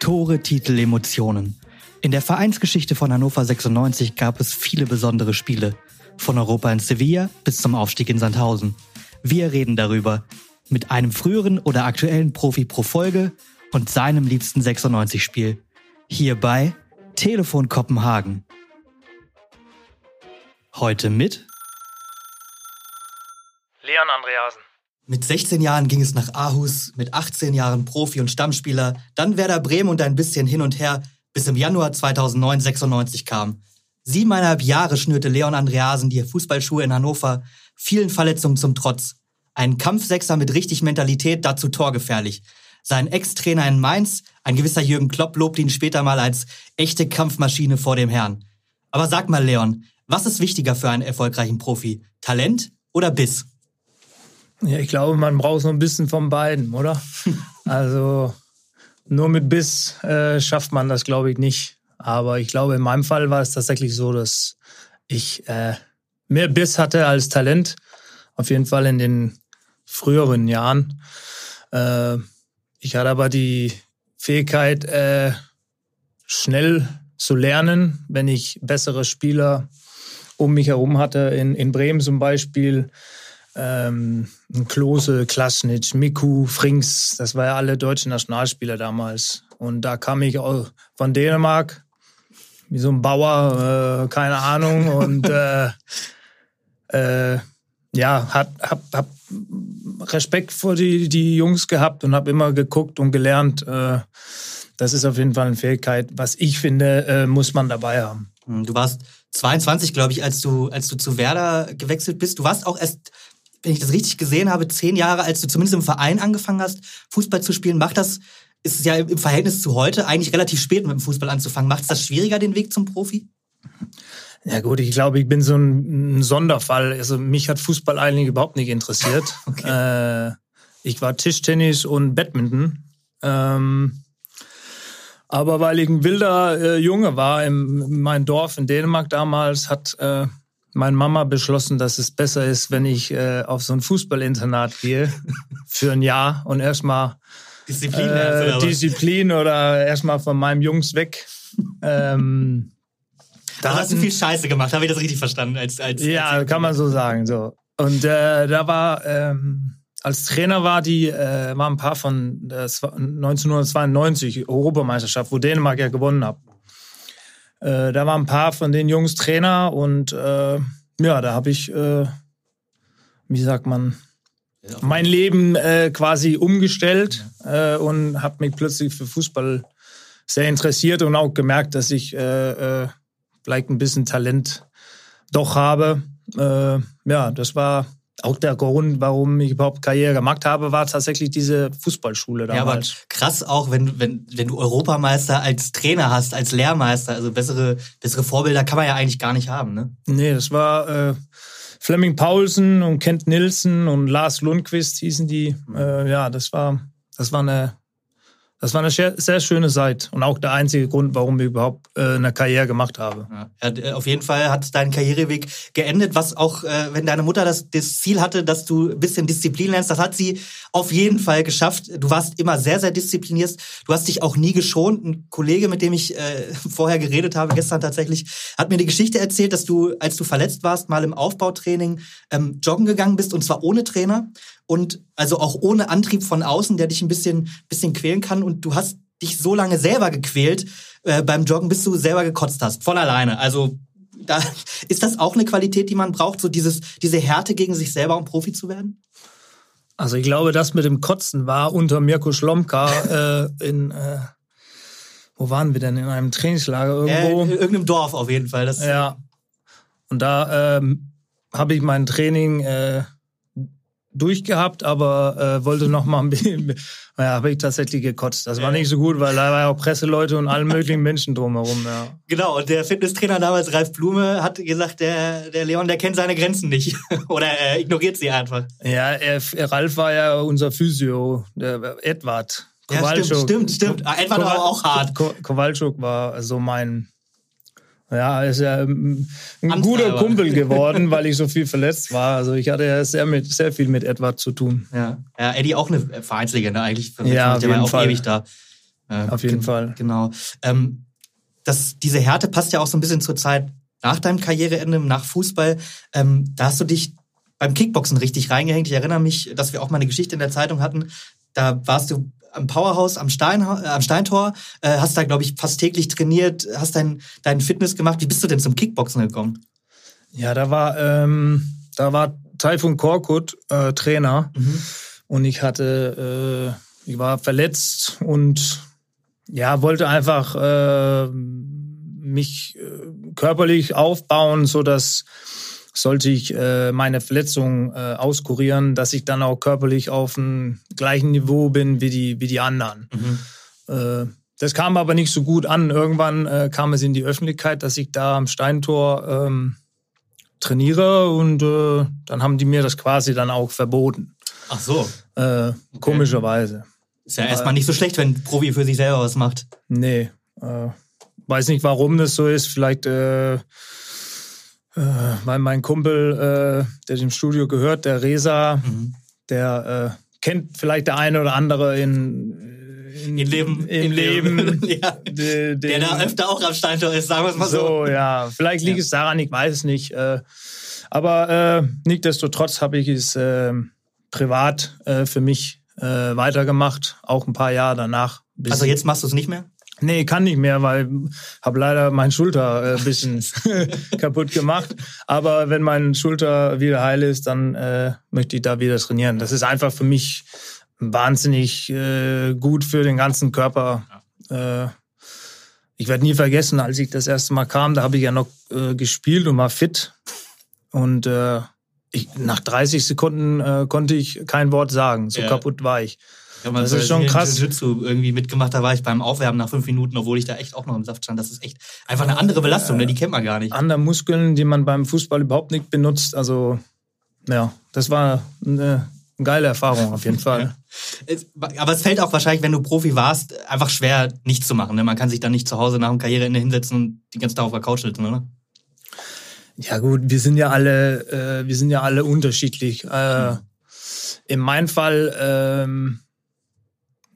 Tore, Titel, Emotionen. In der Vereinsgeschichte von Hannover 96 gab es viele besondere Spiele. Von Europa in Sevilla bis zum Aufstieg in Sandhausen. Wir reden darüber. Mit einem früheren oder aktuellen Profi pro Folge und seinem liebsten 96-Spiel. Hierbei Telefon Kopenhagen. Heute mit Leon Andreasen. Mit 16 Jahren ging es nach Aarhus, mit 18 Jahren Profi und Stammspieler, dann Werder Bremen und ein bisschen hin und her, bis im Januar 2009 96 kam. Siebeneinhalb Jahre schnürte Leon Andreasen die Fußballschuhe in Hannover, vielen Verletzungen zum Trotz. Ein Kampfsechser mit richtig Mentalität, dazu torgefährlich. Sein Ex-Trainer in Mainz, ein gewisser Jürgen Klopp, lobte ihn später mal als echte Kampfmaschine vor dem Herrn. Aber sag mal, Leon, was ist wichtiger für einen erfolgreichen Profi? Talent oder Biss? Ja, ich glaube, man braucht so ein bisschen von beiden, oder? also nur mit Biss äh, schafft man das, glaube ich, nicht. Aber ich glaube, in meinem Fall war es tatsächlich so, dass ich äh, mehr Biss hatte als Talent. Auf jeden Fall in den früheren Jahren. Äh, ich hatte aber die Fähigkeit, äh, schnell zu lernen, wenn ich bessere Spieler um mich herum hatte. In, in Bremen zum Beispiel ähm, Klose, Klasnitsch, Miku, Frings, das waren ja alle deutsche Nationalspieler damals. Und da kam ich auch von Dänemark, wie so ein Bauer, äh, keine Ahnung. Und äh, äh, ja, hab, hab, hab Respekt vor die, die Jungs gehabt und habe immer geguckt und gelernt. Äh, das ist auf jeden Fall eine Fähigkeit, was ich finde, äh, muss man dabei haben. Hm, du warst 22, glaube ich, als du, als du zu Werder gewechselt bist. Du warst auch erst wenn ich das richtig gesehen habe, zehn Jahre, als du zumindest im Verein angefangen hast, Fußball zu spielen, macht das, ist es ja im Verhältnis zu heute eigentlich relativ spät mit dem Fußball anzufangen. Macht es das schwieriger, den Weg zum Profi? Ja gut, ich glaube, ich bin so ein, Sonderfall. Also mich hat Fußball eigentlich überhaupt nicht interessiert. okay. äh, ich war Tischtennis und Badminton. Ähm, aber weil ich ein wilder äh, Junge war, im, in meinem Dorf in Dänemark damals, hat äh, meine Mama beschlossen, dass es besser ist, wenn ich äh, auf so ein Fußballinternat gehe für ein Jahr und erstmal Disziplin, äh, oder Disziplin oder erstmal von meinem Jungs weg. ähm, da hast du viel Scheiße gemacht, habe ich das richtig verstanden? Als, als, ja, als kann man so sagen. So. Und äh, da war, ähm, als Trainer war die, äh, war ein paar von äh, 1992 Europameisterschaft, wo Dänemark ja gewonnen hat. Äh, da waren ein paar von den Jungs Trainer und äh, ja, da habe ich, äh, wie sagt man, ja. mein Leben äh, quasi umgestellt ja. äh, und habe mich plötzlich für Fußball sehr interessiert und auch gemerkt, dass ich vielleicht ein bisschen Talent doch habe. Ja, das war auch der Grund, warum ich überhaupt Karriere gemacht habe, war tatsächlich diese Fußballschule damals. Ja, aber krass auch, wenn, wenn, wenn du Europameister als Trainer hast, als Lehrmeister, also bessere, bessere Vorbilder kann man ja eigentlich gar nicht haben, ne? Nee, das war äh, Fleming Paulsen und Kent Nilsson und Lars Lundqvist hießen die. Äh, ja, das war, das war eine das war eine sehr schöne Zeit und auch der einzige Grund, warum ich überhaupt äh, eine Karriere gemacht habe. Ja, auf jeden Fall hat dein Karriereweg geendet, was auch, äh, wenn deine Mutter das, das Ziel hatte, dass du ein bisschen Disziplin lernst, das hat sie auf jeden Fall geschafft. Du warst immer sehr, sehr diszipliniert. Du hast dich auch nie geschont. Ein Kollege, mit dem ich äh, vorher geredet habe, gestern tatsächlich, hat mir die Geschichte erzählt, dass du, als du verletzt warst, mal im Aufbautraining ähm, joggen gegangen bist und zwar ohne Trainer und also auch ohne Antrieb von außen, der dich ein bisschen, bisschen quälen kann. Und du hast dich so lange selber gequält äh, beim Joggen, bis du selber gekotzt hast, von alleine. Also da ist das auch eine Qualität, die man braucht, so dieses, diese Härte gegen sich selber, um Profi zu werden? Also ich glaube, das mit dem Kotzen war unter Mirko Schlomka äh, in äh, wo waren wir denn? In einem Trainingslager irgendwo? Äh, in irgendeinem Dorf auf jeden Fall. Das ja. Und da ähm, habe ich mein Training äh, durchgehabt, aber äh, wollte noch mal ein bisschen, naja, habe ich tatsächlich gekotzt. Das war nicht so gut, weil da waren ja auch Presseleute und alle möglichen Menschen drumherum. Ja. Genau, und der Fitnesstrainer damals, Ralf Blume, hat gesagt, der, der Leon, der kennt seine Grenzen nicht. Oder er ignoriert sie einfach. Ja, er, Ralf war ja unser Physio, der Edward. Kowalczuk. Ja, stimmt, stimmt, stimmt. Edward war auch hart. Kowalczuk war so mein ja, ist ja ein Ansteiger. guter Kumpel geworden, weil ich so viel verletzt war. Also ich hatte ja sehr, mit, sehr viel mit Edward zu tun. Ja, ja Eddie auch eine Vereinslegende eigentlich. Ja, der war auch Fall. ewig da. Äh, Auf jeden Fall. Genau. Ähm, das, diese Härte passt ja auch so ein bisschen zur Zeit nach deinem Karriereende, nach Fußball. Ähm, da hast du dich beim Kickboxen richtig reingehängt. Ich erinnere mich, dass wir auch mal eine Geschichte in der Zeitung hatten. Da warst du am Powerhouse am, Stein, äh, am Steintor, äh, hast da, glaube ich, fast täglich trainiert, hast dein, deinen Fitness gemacht. Wie bist du denn zum Kickboxen gekommen? Ja, da war, ähm, da war Taifun Korkut äh, Trainer mhm. und ich hatte, äh, ich war verletzt und ja, wollte einfach äh, mich äh, körperlich aufbauen, so dass sollte ich äh, meine Verletzung äh, auskurieren, dass ich dann auch körperlich auf dem gleichen Niveau bin wie die, wie die anderen. Mhm. Äh, das kam aber nicht so gut an. Irgendwann äh, kam es in die Öffentlichkeit, dass ich da am Steintor ähm, trainiere und äh, dann haben die mir das quasi dann auch verboten. Ach so. Äh, komischerweise. Ist ja erstmal nicht so schlecht, wenn ein Profi für sich selber was macht. Nee. Weiß nicht, warum das so ist. Vielleicht, äh, äh, weil mein Kumpel, äh, der dem Studio gehört, der Resa, mhm. der äh, kennt vielleicht der eine oder andere in, in, in Leben, im in Leben, Leben ja. de, de, der da öfter auch am Steintor ist, sagen wir es mal so. So, ja, vielleicht liegt ja. es daran, ich weiß es nicht. Äh, aber äh, nichtsdestotrotz habe ich es äh, privat äh, für mich äh, weitergemacht, auch ein paar Jahre danach. Also jetzt machst du es nicht mehr? Nee, kann nicht mehr, weil habe leider mein Schulter äh, bisschen kaputt gemacht. Aber wenn mein Schulter wieder heil ist, dann äh, möchte ich da wieder trainieren. Das ist einfach für mich wahnsinnig äh, gut für den ganzen Körper. Äh, ich werde nie vergessen, als ich das erste Mal kam, da habe ich ja noch äh, gespielt und war fit. Und äh, ich, nach 30 Sekunden konnte ich kein Wort sagen. So ja. kaputt war ich. Ja, das ist schon krass. Jiu-Jitsu irgendwie mitgemacht, da war ich beim Aufwärmen nach fünf Minuten, obwohl ich da echt auch noch im Saft stand. Das ist echt einfach eine andere Belastung, ne? die kennt man gar nicht. Andere Muskeln, die man beim Fußball überhaupt nicht benutzt. Also, ja, das war eine geile Erfahrung auf jeden Fall. Aber es fällt auch wahrscheinlich, wenn du Profi warst, einfach schwer, nichts zu machen. Ne? Man kann sich dann nicht zu Hause nach dem Karriereende hinsetzen und die ganze Tag auf der Couch sitzen, oder? Ja gut, wir sind ja alle, äh, wir sind ja alle unterschiedlich. Äh, in meinem Fall ähm,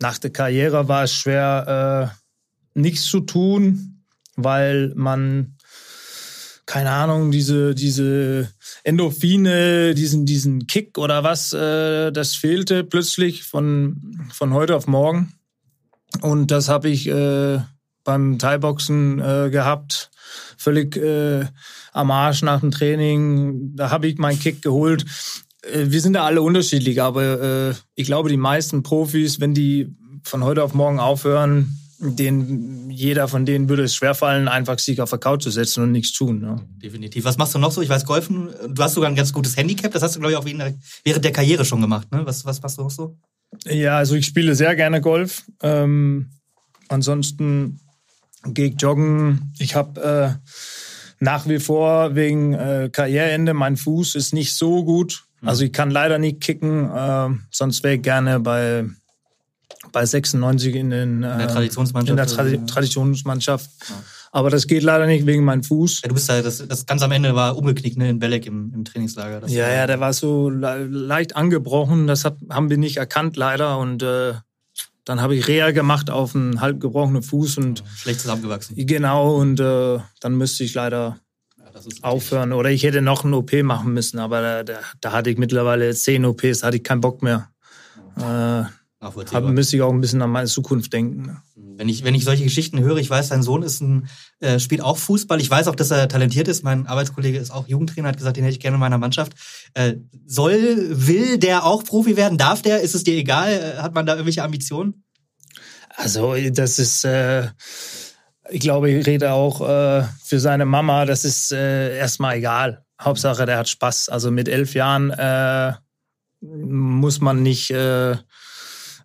nach der Karriere war es schwer, äh, nichts zu tun, weil man, keine Ahnung, diese, diese Endorphine, diesen, diesen Kick oder was, äh, das fehlte plötzlich von, von heute auf morgen. Und das habe ich äh, beim Thai-Boxen äh, gehabt. Völlig äh, am Arsch nach dem Training. Da habe ich meinen Kick geholt. Äh, wir sind da alle unterschiedlich, aber äh, ich glaube, die meisten Profis, wenn die von heute auf morgen aufhören, den, jeder von denen würde es schwerfallen, einfach sich auf der Couch zu setzen und nichts tun. Ne? Definitiv. Was machst du noch so? Ich weiß, Golfen, du hast sogar ein ganz gutes Handicap, das hast du, glaube ich, auch während der Karriere schon gemacht. Ne? Was, was machst du noch so? Ja, also ich spiele sehr gerne Golf. Ähm, ansonsten gehe ich joggen. Ich habe äh, nach wie vor wegen äh, Karriereende, mein Fuß ist nicht so gut. Hm. Also ich kann leider nicht kicken, äh, sonst wäre ich gerne bei, bei 96 in, den, äh, in der Traditionsmannschaft. In der Tra Traditionsmannschaft. Ja. Aber das geht leider nicht wegen meinem Fuß. Ja, du bist ja, das, das ganz am Ende war umgeknickt, ne, in Belek im, im Trainingslager. Das ja, ja, der war so le leicht angebrochen. Das hat, haben wir nicht erkannt, leider. Und äh, dann habe ich Reha gemacht auf einen halb gebrochenen Fuß und schlecht zusammengewachsen. Genau und äh, dann müsste ich leider ja, aufhören oder ich hätte noch eine OP machen müssen, aber da, da, da hatte ich mittlerweile zehn OPs, da hatte ich keinen Bock mehr. Äh, müsste ich auch ein bisschen an meine Zukunft denken. Ne? Wenn ich, wenn ich solche Geschichten höre, ich weiß, sein Sohn ist ein, äh, spielt auch Fußball. Ich weiß auch, dass er talentiert ist. Mein Arbeitskollege ist auch Jugendtrainer, hat gesagt, den hätte ich gerne in meiner Mannschaft. Äh, soll, will der auch Profi werden? Darf der? Ist es dir egal? Äh, hat man da irgendwelche Ambitionen? Also, das ist, äh, ich glaube, ich rede auch äh, für seine Mama, das ist äh, erstmal egal. Hauptsache, der hat Spaß. Also mit elf Jahren äh, muss man nicht äh,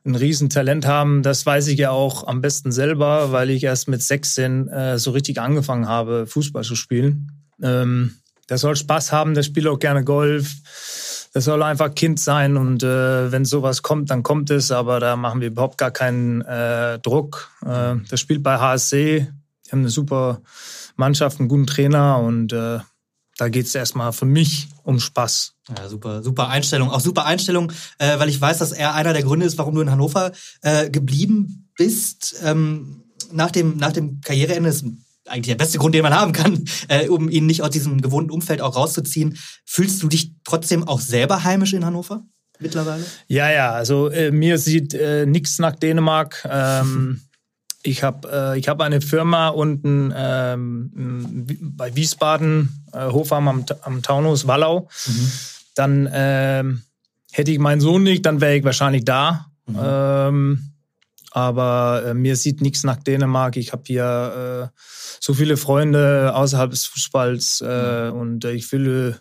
ein Riesentalent haben. Das weiß ich ja auch am besten selber, weil ich erst mit 16 äh, so richtig angefangen habe, Fußball zu spielen. Ähm, der soll Spaß haben, der spielt auch gerne Golf. Der soll einfach Kind sein und äh, wenn sowas kommt, dann kommt es, aber da machen wir überhaupt gar keinen äh, Druck. Äh, der spielt bei HSC, die haben eine super Mannschaft, einen guten Trainer und äh, da geht es erstmal für mich um Spaß. Ja, super, super Einstellung. Auch super Einstellung, äh, weil ich weiß, dass er einer der Gründe ist, warum du in Hannover äh, geblieben bist ähm, nach dem, nach dem Karriereende, ist eigentlich der beste Grund, den man haben kann, äh, um ihn nicht aus diesem gewohnten Umfeld auch rauszuziehen. Fühlst du dich trotzdem auch selber heimisch in Hannover mittlerweile? Ja, ja, also äh, mir sieht äh, nichts nach Dänemark. Ähm, ich habe äh, hab eine Firma unten ähm, bei Wiesbaden, äh, Hofheim am, am Taunus, Wallau. Mhm. Dann ähm, hätte ich meinen Sohn nicht, dann wäre ich wahrscheinlich da. Mhm. Ähm, aber äh, mir sieht nichts nach Dänemark. Ich habe hier äh, so viele Freunde außerhalb des Fußballs äh, und äh, ich fühle,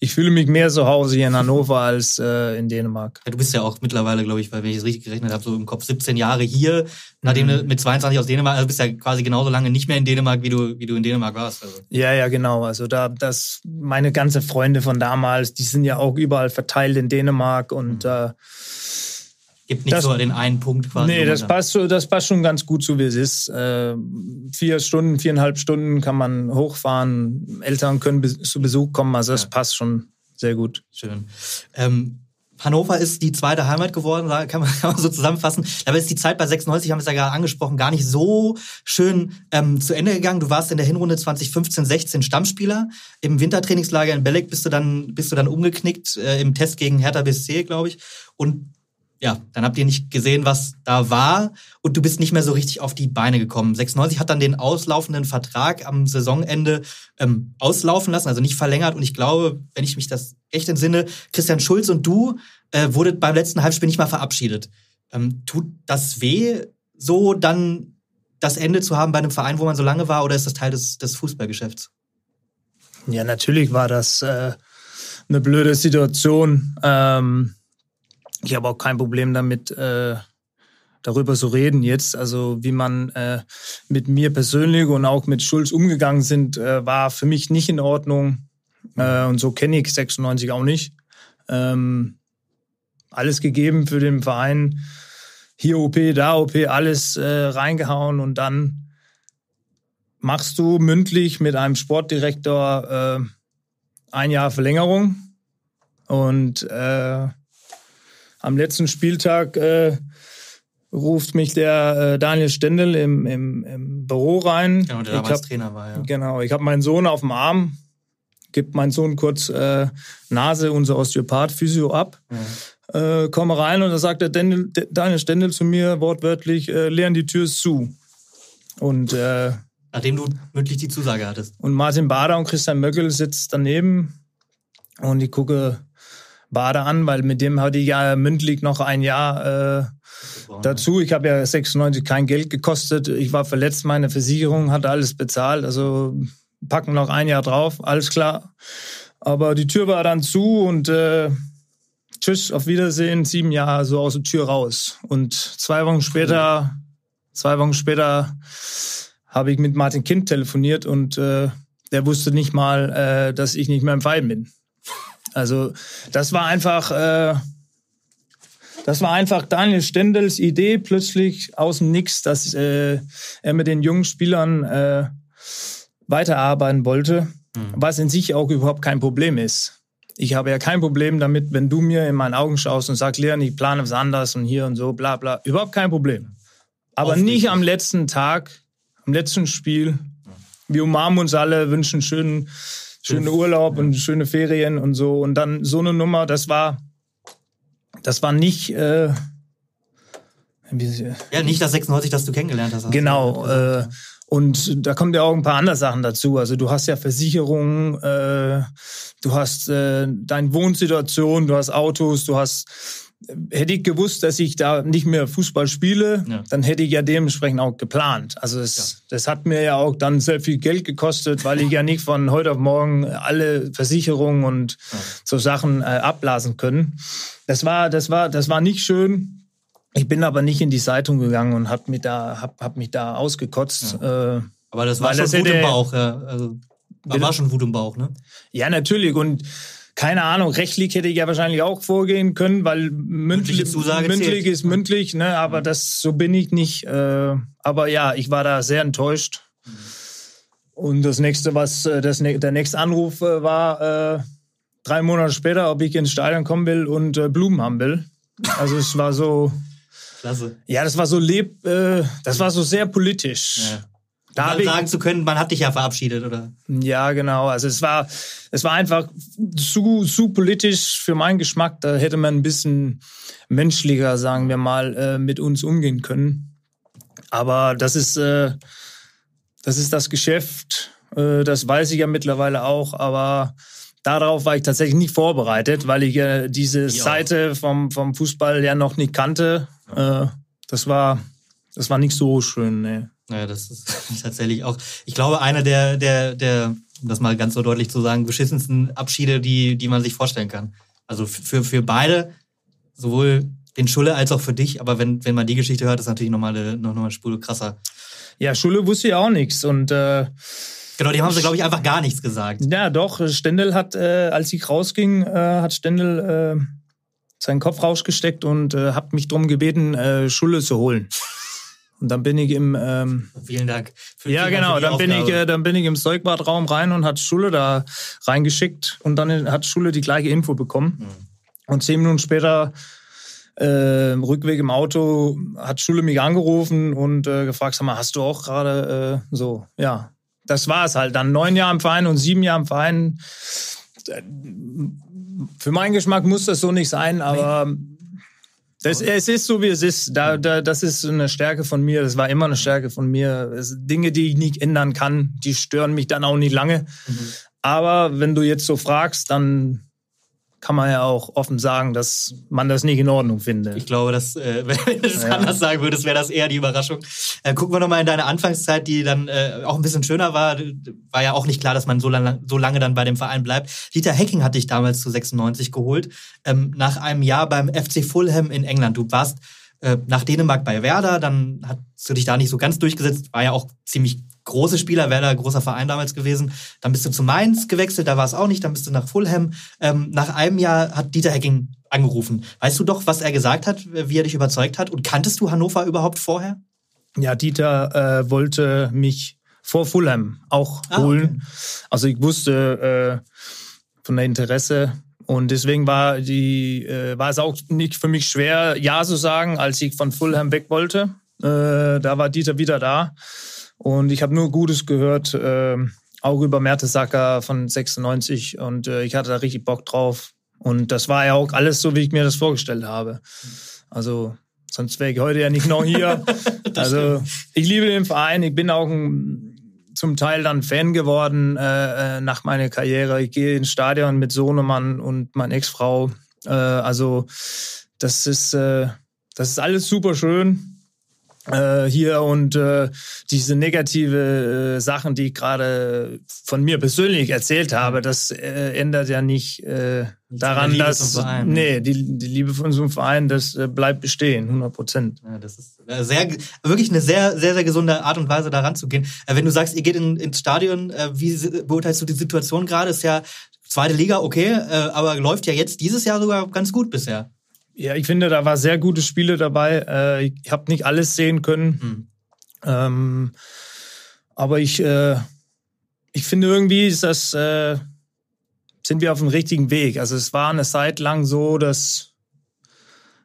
ich fühle mich mehr zu Hause hier in Hannover als äh, in Dänemark. Ja, du bist ja auch mittlerweile, glaube ich, weil wenn ich es richtig gerechnet habe, so im Kopf 17 Jahre hier, nachdem mhm. du mit 22 aus Dänemark, also bist ja quasi genauso lange nicht mehr in Dänemark, wie du, wie du in Dänemark warst. Also. Ja, ja, genau. Also da, das, meine ganze Freunde von damals, die sind ja auch überall verteilt in Dänemark und mhm. Gibt nicht das, so den einen Punkt quasi. Nee, das passt, so, das passt schon ganz gut so, wie es ist. Äh, vier Stunden, viereinhalb Stunden kann man hochfahren. Eltern können be zu Besuch kommen. Also das ja. passt schon sehr gut. Schön. Ähm, Hannover ist die zweite Heimat geworden, kann man, kann man so zusammenfassen. Dabei ist die Zeit bei 96, haben wir es ja gerade angesprochen, gar nicht so schön ähm, zu Ende gegangen. Du warst in der Hinrunde 2015-16 Stammspieler. Im Wintertrainingslager in Belek bist du dann, bist du dann umgeknickt, äh, im Test gegen Hertha BSC, glaube ich. Und ja, dann habt ihr nicht gesehen, was da war und du bist nicht mehr so richtig auf die Beine gekommen. 96 hat dann den auslaufenden Vertrag am Saisonende ähm, auslaufen lassen, also nicht verlängert. Und ich glaube, wenn ich mich das echt entsinne, Christian Schulz und du äh, wurdet beim letzten Halbspiel nicht mal verabschiedet. Ähm, tut das weh, so dann das Ende zu haben bei einem Verein, wo man so lange war, oder ist das Teil des, des Fußballgeschäfts? Ja, natürlich war das äh, eine blöde Situation. Ähm ich habe auch kein Problem damit, äh, darüber zu reden jetzt. Also wie man äh, mit mir persönlich und auch mit Schulz umgegangen sind, äh, war für mich nicht in Ordnung. Äh, und so kenne ich 96 auch nicht. Ähm, alles gegeben für den Verein. Hier OP, da OP, alles äh, reingehauen und dann machst du mündlich mit einem Sportdirektor äh, ein Jahr Verlängerung und äh, am letzten Spieltag äh, ruft mich der äh, Daniel Stendel im, im, im Büro rein. Genau, der damals hab, Trainer war, ja. Genau, ich habe meinen Sohn auf dem Arm, gibt meinen Sohn kurz äh, Nase, unser Osteopath, Physio ab. Ja. Äh, komme rein und da sagt der Daniel, Daniel Stendel zu mir wortwörtlich, äh, leeren die Tür ist zu. Und äh, Nachdem du mündlich die Zusage hattest. Und Martin Bader und Christian Möckel sitzt daneben und ich gucke Bade an, weil mit dem hatte ich ja mündlich noch ein Jahr äh, dazu. Ich habe ja 96 kein Geld gekostet. Ich war verletzt, meine Versicherung hat alles bezahlt. Also packen noch ein Jahr drauf, alles klar. Aber die Tür war dann zu und äh, tschüss, auf Wiedersehen, sieben Jahre so aus der Tür raus. Und zwei Wochen später, zwei Wochen später habe ich mit Martin Kind telefoniert und äh, der wusste nicht mal, äh, dass ich nicht mehr im Verein bin. Also das war einfach, äh, das war einfach Daniel Stendels Idee plötzlich aus dem Nix, dass äh, er mit den jungen Spielern äh, weiterarbeiten wollte, mhm. was in sich auch überhaupt kein Problem ist. Ich habe ja kein Problem damit, wenn du mir in meinen Augen schaust und sagst, Leon, ich plane was anders und hier und so, bla bla. Überhaupt kein Problem. Aber nicht am letzten Tag, am letzten Spiel. Wir umarmen uns alle, wünschen schönen schönen Urlaub und schöne Ferien und so. Und dann so eine Nummer, das war, das war nicht. Äh, ja, nicht das 96, das du kennengelernt hast. Genau. Äh, und da kommt ja auch ein paar andere Sachen dazu. Also du hast ja Versicherungen, äh, du hast äh, deine Wohnsituation, du hast Autos, du hast hätte ich gewusst, dass ich da nicht mehr Fußball spiele, ja. dann hätte ich ja dementsprechend auch geplant. Also das, ja. das hat mir ja auch dann sehr viel Geld gekostet, weil ich ja nicht von heute auf morgen alle Versicherungen und ja. so Sachen äh, abblasen können. Das war, das war, das war nicht schön. Ich bin aber nicht in die Zeitung gegangen und habe mich da, hab, hab mich da ausgekotzt. Äh, aber das war schon das Wut im Bauch, ja. Also, war schon Wut im Bauch, ne? Ja, natürlich. Und keine Ahnung, rechtlich hätte ich ja wahrscheinlich auch vorgehen können, weil mündlich, mündlich ist mündlich, ne? aber das so bin ich nicht. Äh, aber ja, ich war da sehr enttäuscht. Und das nächste, was äh, das, der nächste Anruf äh, war, äh, drei Monate später, ob ich ins Stadion kommen will und äh, Blumen haben will. Also es war so, Klasse. Ja, das war so leb, äh, das war so sehr politisch. Ja. Da um sagen zu können, man hat dich ja verabschiedet, oder? Ja, genau. Also es war, es war einfach zu, zu politisch für meinen Geschmack. Da hätte man ein bisschen menschlicher, sagen wir mal, äh, mit uns umgehen können. Aber das ist, äh, das ist das Geschäft. Äh, das weiß ich ja mittlerweile auch. Aber darauf war ich tatsächlich nicht vorbereitet, weil ich äh, diese ich Seite vom, vom Fußball ja noch nicht kannte. Das war, das war nicht so schön. Nee. Naja, das ist tatsächlich auch, ich glaube, einer der, der, der, um das mal ganz so deutlich zu sagen, beschissensten Abschiede, die, die man sich vorstellen kann. Also für, für beide, sowohl den Schulle als auch für dich, aber wenn, wenn man die Geschichte hört, ist natürlich nochmal eine, noch eine Spur krasser. Ja, Schulle wusste ja auch nichts und äh, Genau, die haben sie, glaube ich, einfach gar nichts gesagt. Ja, doch. Stendel hat, äh, als ich rausging, äh, hat Stendel äh, seinen Kopf rausgesteckt und äh, hat mich darum gebeten, äh, Schulle zu holen. Und dann bin ich im. Ähm, Vielen Dank. ja, genau. Dann bin, ich, äh, dann bin ich im Zeugbadraum rein und hat Schule da reingeschickt und dann hat Schule die gleiche Info bekommen. Mhm. Und zehn Minuten später, äh, Rückweg im Auto, hat Schule mich angerufen und äh, gefragt: Sag mal, hast du auch gerade äh, so? Ja, das war es halt. Dann neun Jahre im Verein und sieben Jahre im Verein. Für meinen Geschmack muss das so nicht sein, aber. Nee das, es ist so, wie es ist. Da, da, das ist eine Stärke von mir. Das war immer eine Stärke von mir. Es, Dinge, die ich nicht ändern kann, die stören mich dann auch nicht lange. Mhm. Aber wenn du jetzt so fragst, dann kann man ja auch offen sagen, dass man das nicht in Ordnung findet. Ich glaube, dass, äh, wenn du es ja. anders sagen würdest, wäre das eher die Überraschung. Äh, gucken wir nochmal in deine Anfangszeit, die dann äh, auch ein bisschen schöner war. War ja auch nicht klar, dass man so lange, so lange dann bei dem Verein bleibt. Dieter Hecking hat dich damals zu 96 geholt, ähm, nach einem Jahr beim FC Fulham in England. Du warst äh, nach Dänemark bei Werder, dann hast du dich da nicht so ganz durchgesetzt, war ja auch ziemlich große Spieler, Werder, großer Verein damals gewesen. Dann bist du zu Mainz gewechselt, da war es auch nicht. Dann bist du nach Fulham. Ähm, nach einem Jahr hat Dieter Hecking angerufen. Weißt du doch, was er gesagt hat, wie er dich überzeugt hat? Und kanntest du Hannover überhaupt vorher? Ja, Dieter äh, wollte mich vor Fulham auch ah, holen. Okay. Also ich wusste äh, von der Interesse und deswegen war die äh, war es auch nicht für mich schwer, ja zu sagen, als ich von Fulham weg wollte. Äh, da war Dieter wieder da. Und ich habe nur Gutes gehört, äh, auch über Mertesacker von 96. Und äh, ich hatte da richtig Bock drauf. Und das war ja auch alles so, wie ich mir das vorgestellt habe. Also sonst wäre ich heute ja nicht noch hier. also ich liebe den Verein. Ich bin auch ein, zum Teil dann Fan geworden äh, äh, nach meiner Karriere. Ich gehe ins Stadion mit Sohnemann und meiner Ex-Frau. Äh, also das ist, äh, das ist alles super schön äh, hier und äh, diese negative äh, Sachen, die ich gerade von mir persönlich erzählt habe, das äh, ändert ja nicht äh, daran, dass Verein, nee, die, die Liebe von so einem Verein, das äh, bleibt bestehen, 100 Prozent. Ja, das ist äh, sehr, wirklich eine sehr, sehr, sehr gesunde Art und Weise, daran zu gehen. Wenn du sagst, ihr geht in, ins Stadion, wie beurteilst du die Situation gerade? Ist ja zweite Liga, okay, äh, aber läuft ja jetzt dieses Jahr sogar ganz gut bisher. Ja, ich finde, da war sehr gute Spiele dabei. Äh, ich habe nicht alles sehen können. Mhm. Ähm, aber ich, äh, ich finde irgendwie ist das, äh, sind wir auf dem richtigen Weg. Also es war eine Zeit lang so, dass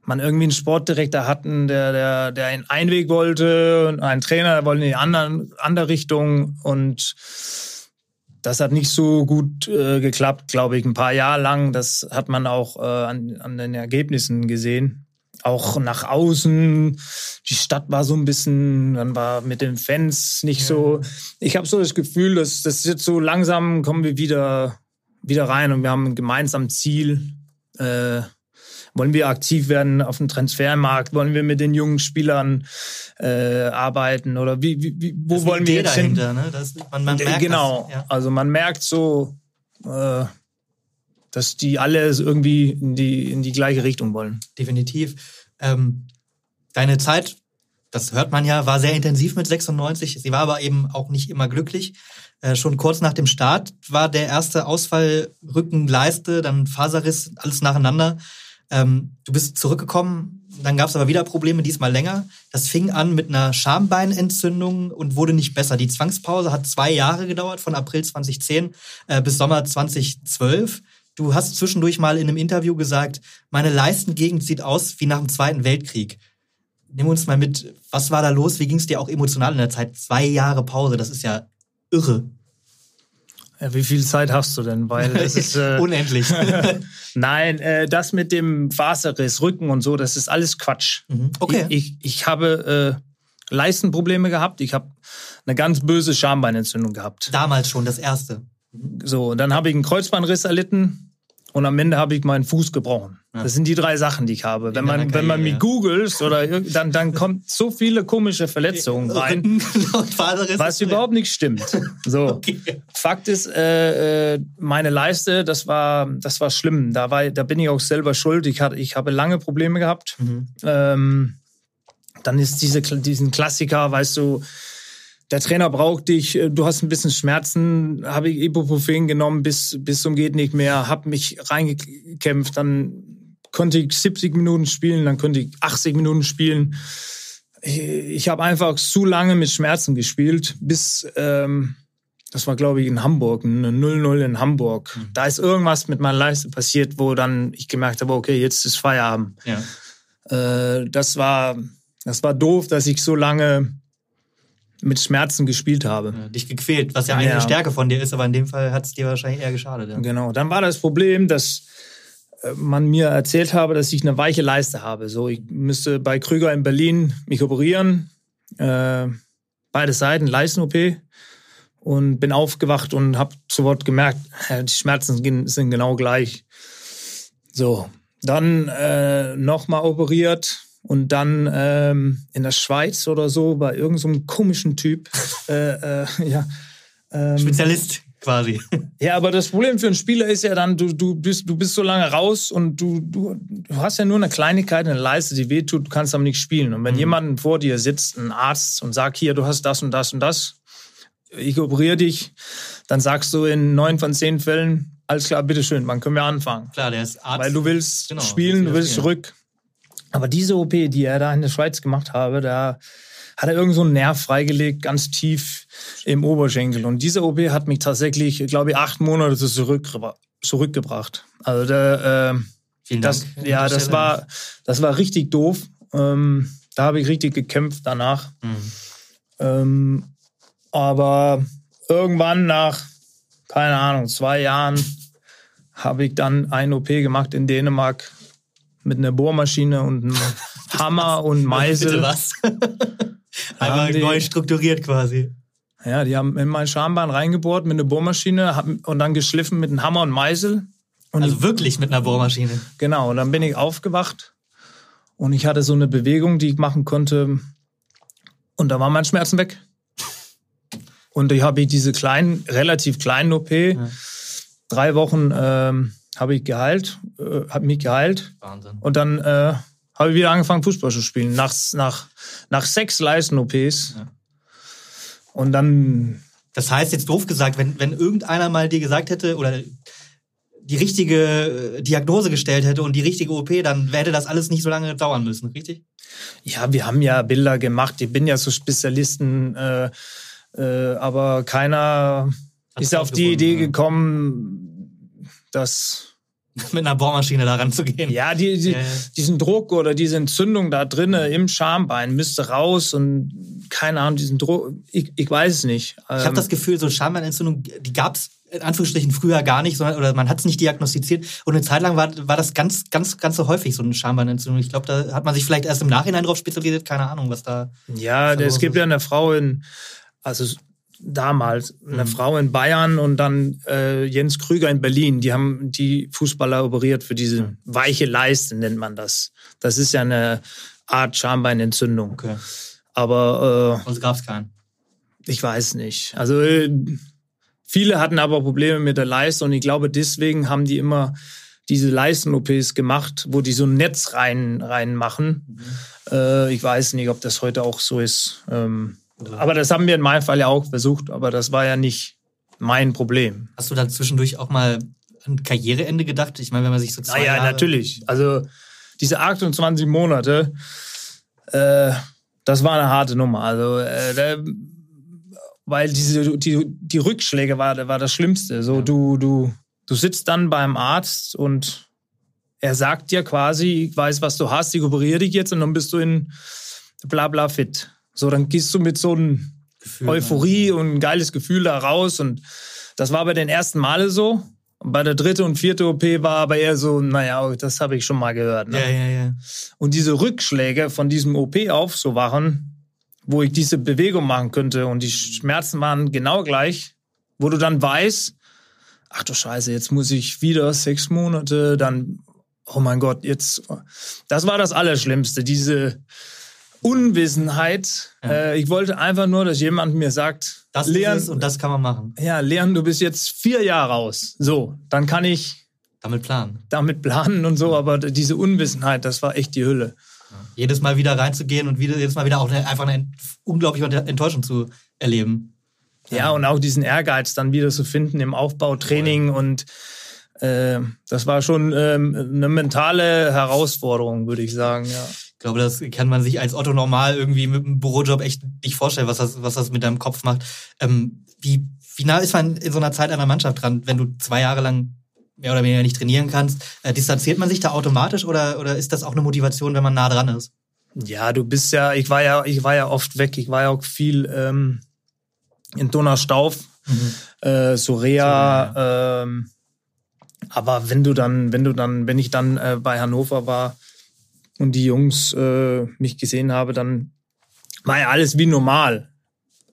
man irgendwie einen Sportdirektor hatten, der, der, der einen Einweg wollte und einen Trainer, der wollte in die andere, andere Richtung und das hat nicht so gut äh, geklappt, glaube ich, ein paar Jahre lang. Das hat man auch äh, an, an den Ergebnissen gesehen. Auch nach außen, die Stadt war so ein bisschen, dann war mit den Fans nicht ja. so. Ich habe so das Gefühl, dass das jetzt so langsam kommen wir wieder, wieder rein und wir haben ein gemeinsames Ziel. Äh, wollen wir aktiv werden auf dem Transfermarkt? Wollen wir mit den jungen Spielern äh, arbeiten? Oder wie, wie, wie wo wollen wir jetzt dahinter, hin? Ne? Das, man, man merkt genau. Das, ja. Also man merkt so, äh, dass die alle irgendwie in die, in die gleiche Richtung wollen. Definitiv. Ähm, deine Zeit, das hört man ja, war sehr intensiv mit 96. Sie war aber eben auch nicht immer glücklich. Äh, schon kurz nach dem Start war der erste Ausfall Rücken, Leiste, dann Faserriss, alles nacheinander. Ähm, du bist zurückgekommen, dann gab es aber wieder Probleme, diesmal länger. Das fing an mit einer Schambeinentzündung und wurde nicht besser. Die Zwangspause hat zwei Jahre gedauert, von April 2010 äh, bis Sommer 2012. Du hast zwischendurch mal in einem Interview gesagt, meine Leistengegend sieht aus wie nach dem Zweiten Weltkrieg. nimm uns mal mit, was war da los? Wie ging es dir auch emotional in der Zeit? Zwei Jahre Pause, das ist ja irre. Ja, wie viel Zeit hast du denn? Weil das ist äh, unendlich. Nein, äh, das mit dem Faserriss, Rücken und so, das ist alles Quatsch. Mhm. Okay. Ich, ich, ich habe äh, Leistenprobleme gehabt. Ich habe eine ganz böse Schambeinentzündung gehabt. Damals schon, das erste. So, und dann habe ich einen Kreuzbandriss erlitten und am Ende habe ich meinen Fuß gebrochen. Ja. Das sind die drei Sachen, die ich habe. Wenn man, Karriere, wenn man mich googelt oder dann, dann kommt so viele komische Verletzungen rein, was überhaupt nicht stimmt. So. Okay. Fakt ist, äh, äh, meine Leiste, das war, das war schlimm. Da, war, da bin ich auch selber schuld. Ich, hatte, ich habe lange Probleme gehabt. Mhm. Ähm, dann ist diese, diesen Klassiker, weißt du, der Trainer braucht dich, äh, du hast ein bisschen Schmerzen, habe ich Ibuprofen genommen bis, bis zum geht nicht mehr, habe mich reingekämpft, dann konnte ich 70 Minuten spielen, dann konnte ich 80 Minuten spielen. Ich, ich habe einfach zu lange mit Schmerzen gespielt, bis, ähm, das war glaube ich in Hamburg, eine 0-0 in Hamburg. Mhm. Da ist irgendwas mit meiner Leiste passiert, wo dann ich gemerkt habe, okay, jetzt ist Feierabend. Ja. Äh, das war, das war doof, dass ich so lange mit Schmerzen gespielt habe. Ja, dich gequält, was ja eigentlich ja. eine Stärke von dir ist, aber in dem Fall hat es dir wahrscheinlich eher geschadet. Ja. Genau, dann war das Problem, dass äh, man mir erzählt habe, dass ich eine weiche Leiste habe. So, ich müsste bei Krüger in Berlin mich operieren, äh, beide Seiten, Leisten-OP und bin aufgewacht und habe sofort gemerkt, die Schmerzen sind genau gleich. So, dann äh, nochmal operiert, und dann ähm, in der Schweiz oder so bei irgendeinem so komischen Typ. Äh, äh, ja, ähm, Spezialist quasi. Ja, aber das Problem für einen Spieler ist ja dann, du, du, bist, du bist so lange raus und du, du, du hast ja nur eine Kleinigkeit, eine Leiste, die wehtut, du kannst aber nicht spielen. Und wenn mhm. jemand vor dir sitzt, ein Arzt, und sagt, hier, du hast das und das und das, ich operiere dich, dann sagst du in neun von zehn Fällen, alles klar, bitteschön, wann können wir anfangen? Klar, der ist Arzt. Weil du willst genau, spielen, du willst zurück. Aber diese OP, die er da in der Schweiz gemacht habe, da hat er irgend so einen Nerv freigelegt, ganz tief im Oberschenkel. Und diese OP hat mich tatsächlich, glaube ich, acht Monate zurück, zurückgebracht. Also der, äh, das, ja, das war, das war richtig doof. Ähm, da habe ich richtig gekämpft danach. Mhm. Ähm, aber irgendwann nach, keine Ahnung, zwei Jahren habe ich dann ein OP gemacht in Dänemark mit einer Bohrmaschine und einem Hammer und Meißel. Bitte was? Einmal neu strukturiert quasi. Ja, die haben in mein Schambein reingebohrt mit einer Bohrmaschine und dann geschliffen mit einem Hammer und Meißel. Und also wirklich mit einer Bohrmaschine? Genau, und dann bin ich aufgewacht und ich hatte so eine Bewegung, die ich machen konnte und da waren meine Schmerzen weg. Und ich habe diese kleinen, relativ kleinen OP, ja. drei Wochen ähm, habe ich geheilt, äh, habe mich geheilt. Wahnsinn. Und dann äh, habe ich wieder angefangen, Fußball zu spielen. Nach, nach, nach sechs Leisten-OPs. Ja. Und dann. Das heißt, jetzt doof gesagt, wenn, wenn irgendeiner mal dir gesagt hätte oder die richtige äh, Diagnose gestellt hätte und die richtige OP, dann hätte das alles nicht so lange dauern müssen, richtig? Ja, wir haben ja Bilder gemacht. Ich bin ja so Spezialisten, äh, äh, aber keiner Hat's ist auf die Idee gekommen, dass mit einer Bohrmaschine da ranzugehen. Ja, die, die, äh. diesen Druck oder diese Entzündung da drinnen im Schambein müsste raus und keine Ahnung, diesen Druck, ich, ich weiß es nicht. Ich habe ähm, das Gefühl, so Schambeinentzündung, die gab es in Anführungsstrichen früher gar nicht, sondern oder man hat es nicht diagnostiziert und eine Zeit lang war, war das ganz, ganz, ganz so häufig so eine Schambeinentzündung. Ich glaube, da hat man sich vielleicht erst im Nachhinein drauf spezialisiert, keine Ahnung, was da. Ja, es gibt ja eine Frau in, also damals, eine mhm. Frau in Bayern und dann äh, Jens Krüger in Berlin. Die haben die Fußballer operiert für diese mhm. weiche Leiste, nennt man das. Das ist ja eine Art Schambeinentzündung. Okay. Aber äh, also gab es keinen. Ich weiß nicht. Also äh, viele hatten aber Probleme mit der Leiste und ich glaube, deswegen haben die immer diese Leisten-OPs gemacht, wo die so ein Netz rein, reinmachen. Mhm. Äh, ich weiß nicht, ob das heute auch so ist. Ähm, aber das haben wir in meinem Fall ja auch versucht, aber das war ja nicht mein Problem. Hast du dann zwischendurch auch mal ein Karriereende gedacht? Ich meine, wenn man sich so zwei naja, Jahre... natürlich. Also diese 28 Monate, äh, das war eine harte Nummer. Also, äh, der, weil diese, die, die Rückschläge war, war das Schlimmste. So, ja. du, du, du sitzt dann beim Arzt und er sagt dir quasi, ich weiß, was du hast, ich operiere dich jetzt und dann bist du in bla bla fit. So, dann gehst du mit so einem Gefühl, Euphorie ja. und ein geiles Gefühl da raus. Und das war bei den ersten Male so. Und bei der dritten und vierten OP war aber eher so, naja, das habe ich schon mal gehört. Ne? Ja, ja, ja. Und diese Rückschläge von diesem OP aufzuwachen, wo ich diese Bewegung machen könnte und die Schmerzen waren genau gleich, wo du dann weißt, ach du Scheiße, jetzt muss ich wieder sechs Monate, dann, oh mein Gott, jetzt, das war das Allerschlimmste, diese Unwissenheit. Ja. Äh, ich wollte einfach nur, dass jemand mir sagt, das Leon, ist es und das kann man machen. Ja, Leon, du bist jetzt vier Jahre raus. So, dann kann ich damit planen. Damit planen und so, aber diese Unwissenheit, das war echt die Hülle. Ja. Jedes Mal wieder reinzugehen und wieder, jedes Mal wieder auch eine, einfach eine unglaubliche Enttäuschung zu erleben. Ja, und auch diesen Ehrgeiz dann wieder zu finden im Aufbautraining Voll. und äh, das war schon ähm, eine mentale Herausforderung, würde ich sagen, ja. Ich glaube, das kann man sich als Otto normal irgendwie mit einem Bürojob echt nicht vorstellen, was das, was das mit deinem Kopf macht. Ähm, wie, wie nah ist man in so einer Zeit einer Mannschaft dran, wenn du zwei Jahre lang mehr oder weniger nicht trainieren kannst? Äh, distanziert man sich da automatisch oder, oder ist das auch eine Motivation, wenn man nah dran ist? Ja, du bist ja, ich war ja, ich war ja oft weg, ich war ja auch viel ähm, in Donaustauf, mhm. äh, Sorea, so, ja. ähm, aber wenn du dann, wenn du dann, wenn ich dann äh, bei Hannover war und die Jungs äh, mich gesehen habe, dann war ja alles wie normal.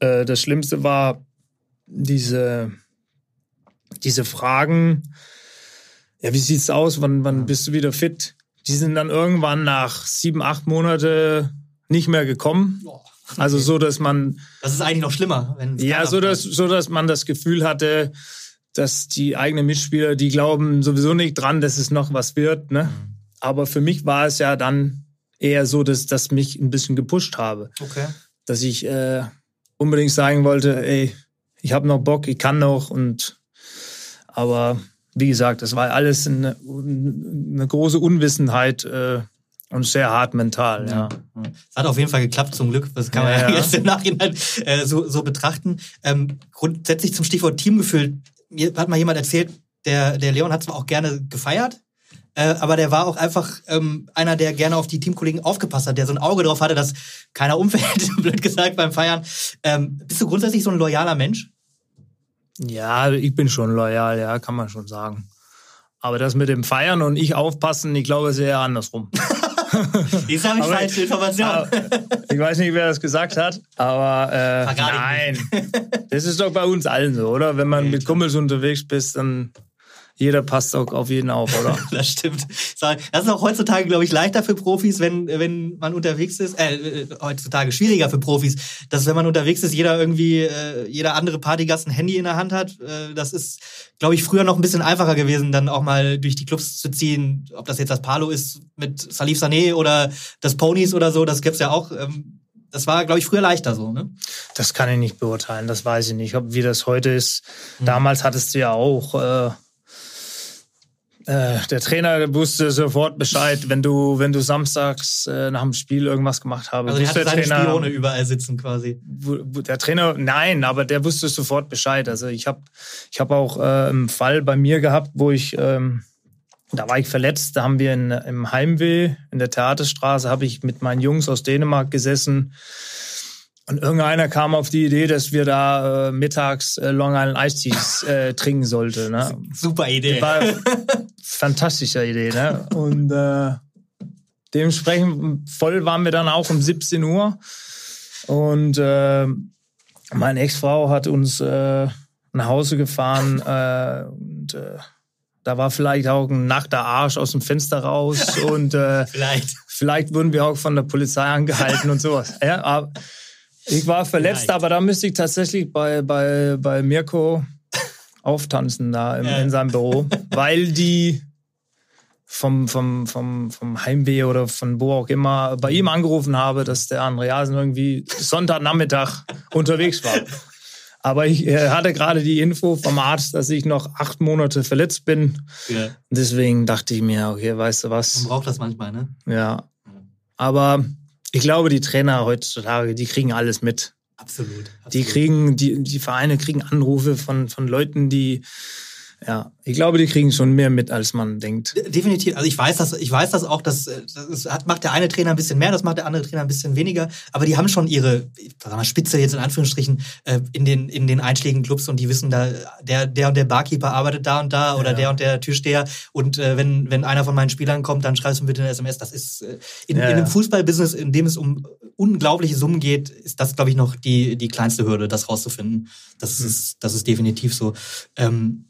Äh, das Schlimmste war diese, diese Fragen, ja, wie sieht's aus? Wann, wann bist du wieder fit? Die sind dann irgendwann nach sieben, acht Monate nicht mehr gekommen. Also so, dass man. Das ist eigentlich noch schlimmer. Wenn ja, so dass, so dass man das Gefühl hatte, dass die eigenen Mitspieler, die glauben sowieso nicht dran, dass es noch was wird. Ne? Aber für mich war es ja dann eher so, dass das mich ein bisschen gepusht habe. Okay. Dass ich äh, unbedingt sagen wollte, ey, ich habe noch Bock, ich kann noch und aber wie gesagt, das war alles eine, eine große Unwissenheit äh, und sehr hart mental. Ja. Es hat auf jeden Fall geklappt, zum Glück. Das kann man ja, ja jetzt im Nachhinein äh, so, so betrachten. Ähm, grundsätzlich zum Stichwort Teamgefühl mir hat mal jemand erzählt, der, der Leon hat zwar auch gerne gefeiert, äh, aber der war auch einfach ähm, einer, der gerne auf die Teamkollegen aufgepasst hat, der so ein Auge drauf hatte, dass keiner umfällt, blöd gesagt, beim Feiern. Ähm, bist du grundsätzlich so ein loyaler Mensch? Ja, ich bin schon loyal, ja, kann man schon sagen. Aber das mit dem Feiern und ich aufpassen, ich glaube, ist eher andersrum. Jetzt habe ich aber, falsche Informationen. ich weiß nicht, wer das gesagt hat, aber äh, nein. Das ist doch bei uns allen so, oder? Wenn man mit Kumpels unterwegs bist, dann jeder passt auch auf jeden auf, oder? das stimmt. Das ist auch heutzutage, glaube ich, leichter für Profis, wenn, wenn man unterwegs ist. Äh, äh, heutzutage schwieriger für Profis, dass wenn man unterwegs ist, jeder irgendwie, äh, jeder andere Partygast ein Handy in der Hand hat. Äh, das ist, glaube ich, früher noch ein bisschen einfacher gewesen, dann auch mal durch die Clubs zu ziehen. Ob das jetzt das Palo ist mit Salif Sané oder das Ponies oder so, das gibt's ja auch. Ähm, das war, glaube ich, früher leichter so, ne? Das kann ich nicht beurteilen, das weiß ich nicht, wie das heute ist. Mhm. Damals hattest du ja auch äh, äh, der Trainer wusste sofort Bescheid, wenn du, wenn du samstags äh, nach dem Spiel irgendwas gemacht hast. Also der hatte seine Trainer, Spione überall sitzen quasi. Der Trainer, nein, aber der wusste sofort Bescheid. Also ich habe ich hab auch äh, einen Fall bei mir gehabt, wo ich, ähm, da war ich verletzt, da haben wir in, im Heimweh in der Theaterstraße, habe ich mit meinen Jungs aus Dänemark gesessen und irgendeiner kam auf die Idee, dass wir da äh, mittags äh, Long Island Ice Teas äh, trinken sollten. Ne? Super Idee. War fantastische Idee. Ne? Und äh, dementsprechend voll waren wir dann auch um 17 Uhr. Und äh, meine Ex-Frau hat uns äh, nach Hause gefahren. Und da war vielleicht auch ein nackter Arsch aus dem Fenster raus. und äh, vielleicht. vielleicht wurden wir auch von der Polizei angehalten und sowas. Ja, aber ich war verletzt, Vielleicht. aber da müsste ich tatsächlich bei, bei, bei Mirko auftanzen da im, ja. in seinem Büro, weil die vom, vom, vom, vom Heimweh oder von wo auch immer bei ihm angerufen habe, dass der Andreasen irgendwie Sonntagnachmittag unterwegs war. Aber ich hatte gerade die Info vom Arzt, dass ich noch acht Monate verletzt bin. Ja. Deswegen dachte ich mir, okay, weißt du was? Man braucht das manchmal, ne? Ja. Aber ich glaube, die Trainer heutzutage, die kriegen alles mit. Absolut. absolut. Die kriegen, die, die Vereine kriegen Anrufe von, von Leuten, die Ja, ich glaube, die kriegen schon mehr mit, als man denkt. Definitiv. Also ich weiß das, ich weiß das auch, dass das hat, macht der eine Trainer ein bisschen mehr, das macht der andere Trainer ein bisschen weniger. Aber die haben schon ihre sag mal, Spitze jetzt in Anführungsstrichen äh, in den in den einschlägigen Clubs und die wissen da, der der und der Barkeeper arbeitet da und da oder ja. der und der Türsteher und äh, wenn wenn einer von meinen Spielern kommt, dann schreibst du mir bitte eine SMS. Das ist äh, in, ja, in einem Fußballbusiness, in dem es um unglaubliche Summen geht, ist das glaube ich noch die die kleinste Hürde, das rauszufinden. Das mhm. ist das ist definitiv so. Ähm,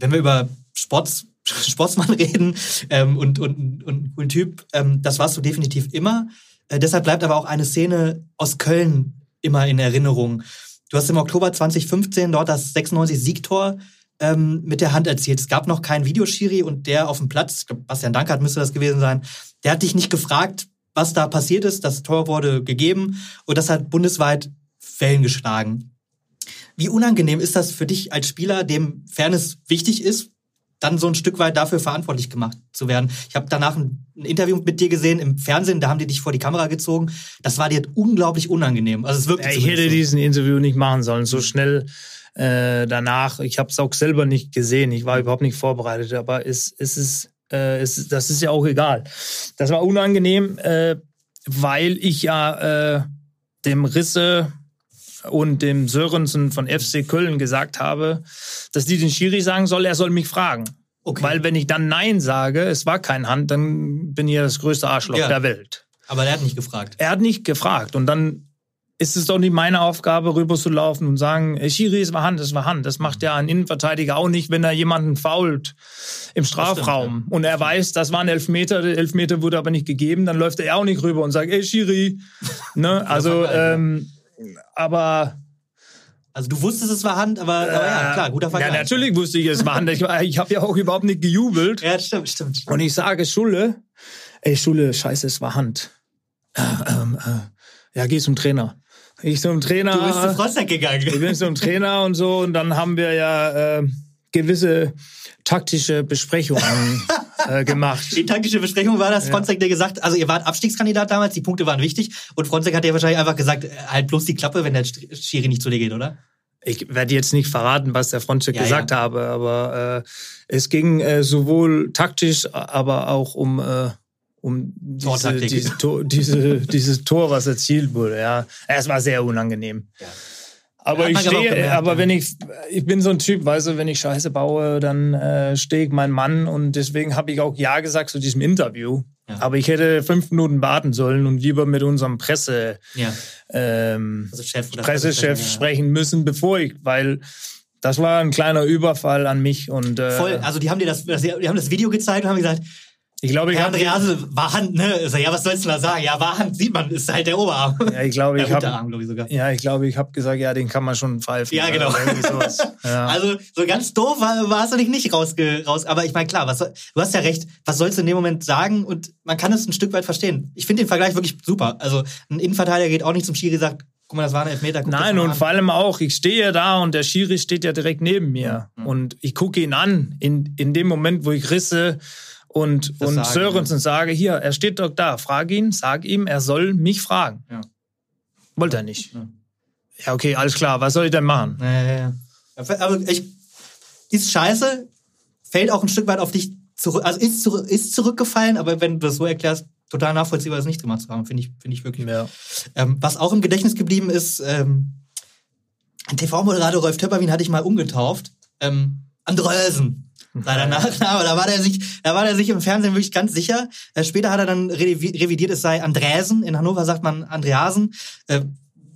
wenn wir über Sports, Sportsmann reden ähm, und, und, und einen coolen Typ, ähm, das warst du definitiv immer. Äh, deshalb bleibt aber auch eine Szene aus Köln immer in Erinnerung. Du hast im Oktober 2015 dort das 96 Siegtor ähm, mit der Hand erzielt. Es gab noch keinen Videoschiri und der auf dem Platz, Bastian Dankert müsste das gewesen sein, der hat dich nicht gefragt, was da passiert ist. Das Tor wurde gegeben und das hat bundesweit Wellen geschlagen. Wie unangenehm ist das für dich als Spieler, dem Fairness wichtig ist, dann so ein Stück weit dafür verantwortlich gemacht zu werden. Ich habe danach ein, Interview mit dir gesehen im Fernsehen, da haben die dich vor die Kamera gezogen. Das war dir unglaublich unangenehm. Also es wirklich ja, ich hätte so. diesen Interview nicht machen sollen. So schnell äh, danach. Ich habe es auch selber nicht gesehen. Ich war überhaupt nicht vorbereitet. Aber es, es ist, äh, es, das ist ja auch egal. Das war unangenehm, äh, weil ich ja äh, dem Risse und dem Sörensen von FC Köln gesagt habe, dass die den Schiri sagen soll, er soll mich fragen. Okay. Weil wenn ich dann Nein sage, es war kein Hand, dann bin ich ja das größte Arschloch ja. der Welt. Aber er hat nicht gefragt. Er hat nicht gefragt. Und dann ist es doch nicht meine Aufgabe, rüber zu laufen und sagen, Schiri, es war Hand, es war Hand. Das macht ja ein Innenverteidiger auch nicht, wenn er jemanden fault im Strafraum. Stimmt, ja. Und er weiß, das war ein Elfmeter, der Elfmeter wurde aber nicht gegeben, dann läuft er auch nicht rüber und sagt, ey Schiri. ne? Also, ähm, aber also du wusstest, es war Hand, aber, aber ja, klar, guter Vergleich. Ja, natürlich wusste ich, es war Hand. Ich, ich habe ja auch überhaupt nicht gejubelt. Ja, stimmt, stimmt. Und ich sage, Schule, ey, Schule, scheiße, es war Hand. Äh, äh, ja, geh zum Trainer. Ich zum Trainer. Du bist zu Frotzek gegangen. Ich bin zum Trainer und so. Und dann haben wir ja äh, gewisse taktische Besprechungen äh, gemacht. Die taktische Besprechung war das, ja. Fronzek, der gesagt, also ihr wart Abstiegskandidat damals, die Punkte waren wichtig und Fronzek hat ja wahrscheinlich einfach gesagt, äh, halt bloß die Klappe, wenn der Schiri nicht zu dir geht, oder? Ich werde jetzt nicht verraten, was der Fronzek ja, gesagt ja. habe, aber äh, es ging äh, sowohl taktisch, aber auch um äh, um diese, diese, Tor, diese, dieses Tor, was erzielt wurde. Ja, es war sehr unangenehm. Ja. Aber ich stehe, aber wenn ich, ich bin so ein Typ, weißt du, wenn ich Scheiße baue, dann äh, stehe ich mein Mann und deswegen habe ich auch Ja gesagt zu diesem Interview. Ja. Aber ich hätte fünf Minuten warten sollen und lieber mit unserem Presse, ja. ähm, also Chef Pressechef sprechen müssen, bevor ich, weil das war ein kleiner Überfall an mich und äh, voll. Also die haben dir das, die haben das Video gezeigt und haben gesagt, ich glaube, ich Herr Andrease, war Hand, ne? Ja, was sollst du da sagen? Ja, war Hand, sieht man, ist halt der Oberarm. Ja, ich glaube, ich habe Ja, ich glaube, ich habe gesagt, ja, den kann man schon pfeifen. Ja, genau. Ja. Also, so ganz doof war, warst du nicht, nicht rausge, raus. Aber ich meine, klar, was, du hast ja recht. Was sollst du in dem Moment sagen? Und man kann es ein Stück weit verstehen. Ich finde den Vergleich wirklich super. Also, ein Innenverteidiger geht auch nicht zum Schiri, sagt, guck mal, das war ein Elfmeter. Nein, und an. vor allem auch, ich stehe da und der Schiri steht ja direkt neben mir. Mhm. Und ich gucke ihn an. In, in dem Moment, wo ich risse, und, und Sörensen ja. sage, hier, er steht doch da, frag ihn, sag ihm, er soll mich fragen. Ja. Wollte er nicht. Ja. ja. okay, alles klar, was soll ich denn machen? Ja, ja, ja. Aber ich, ist scheiße, fällt auch ein Stück weit auf dich zurück, also ist, ist zurückgefallen, aber wenn du das so erklärst, total nachvollziehbar, das nicht gemacht zu haben, finde ich, finde ich wirklich. Ähm, was auch im Gedächtnis geblieben ist, ähm, ein TV-Moderator Rolf Töpperwien hatte ich mal umgetauft, ähm, Andrösen. Leider Nachname. Da war der sich, da war der sich im Fernsehen wirklich ganz sicher. Äh, später hat er dann revidiert, es sei Andräsen. In Hannover sagt man Andreasen. Äh,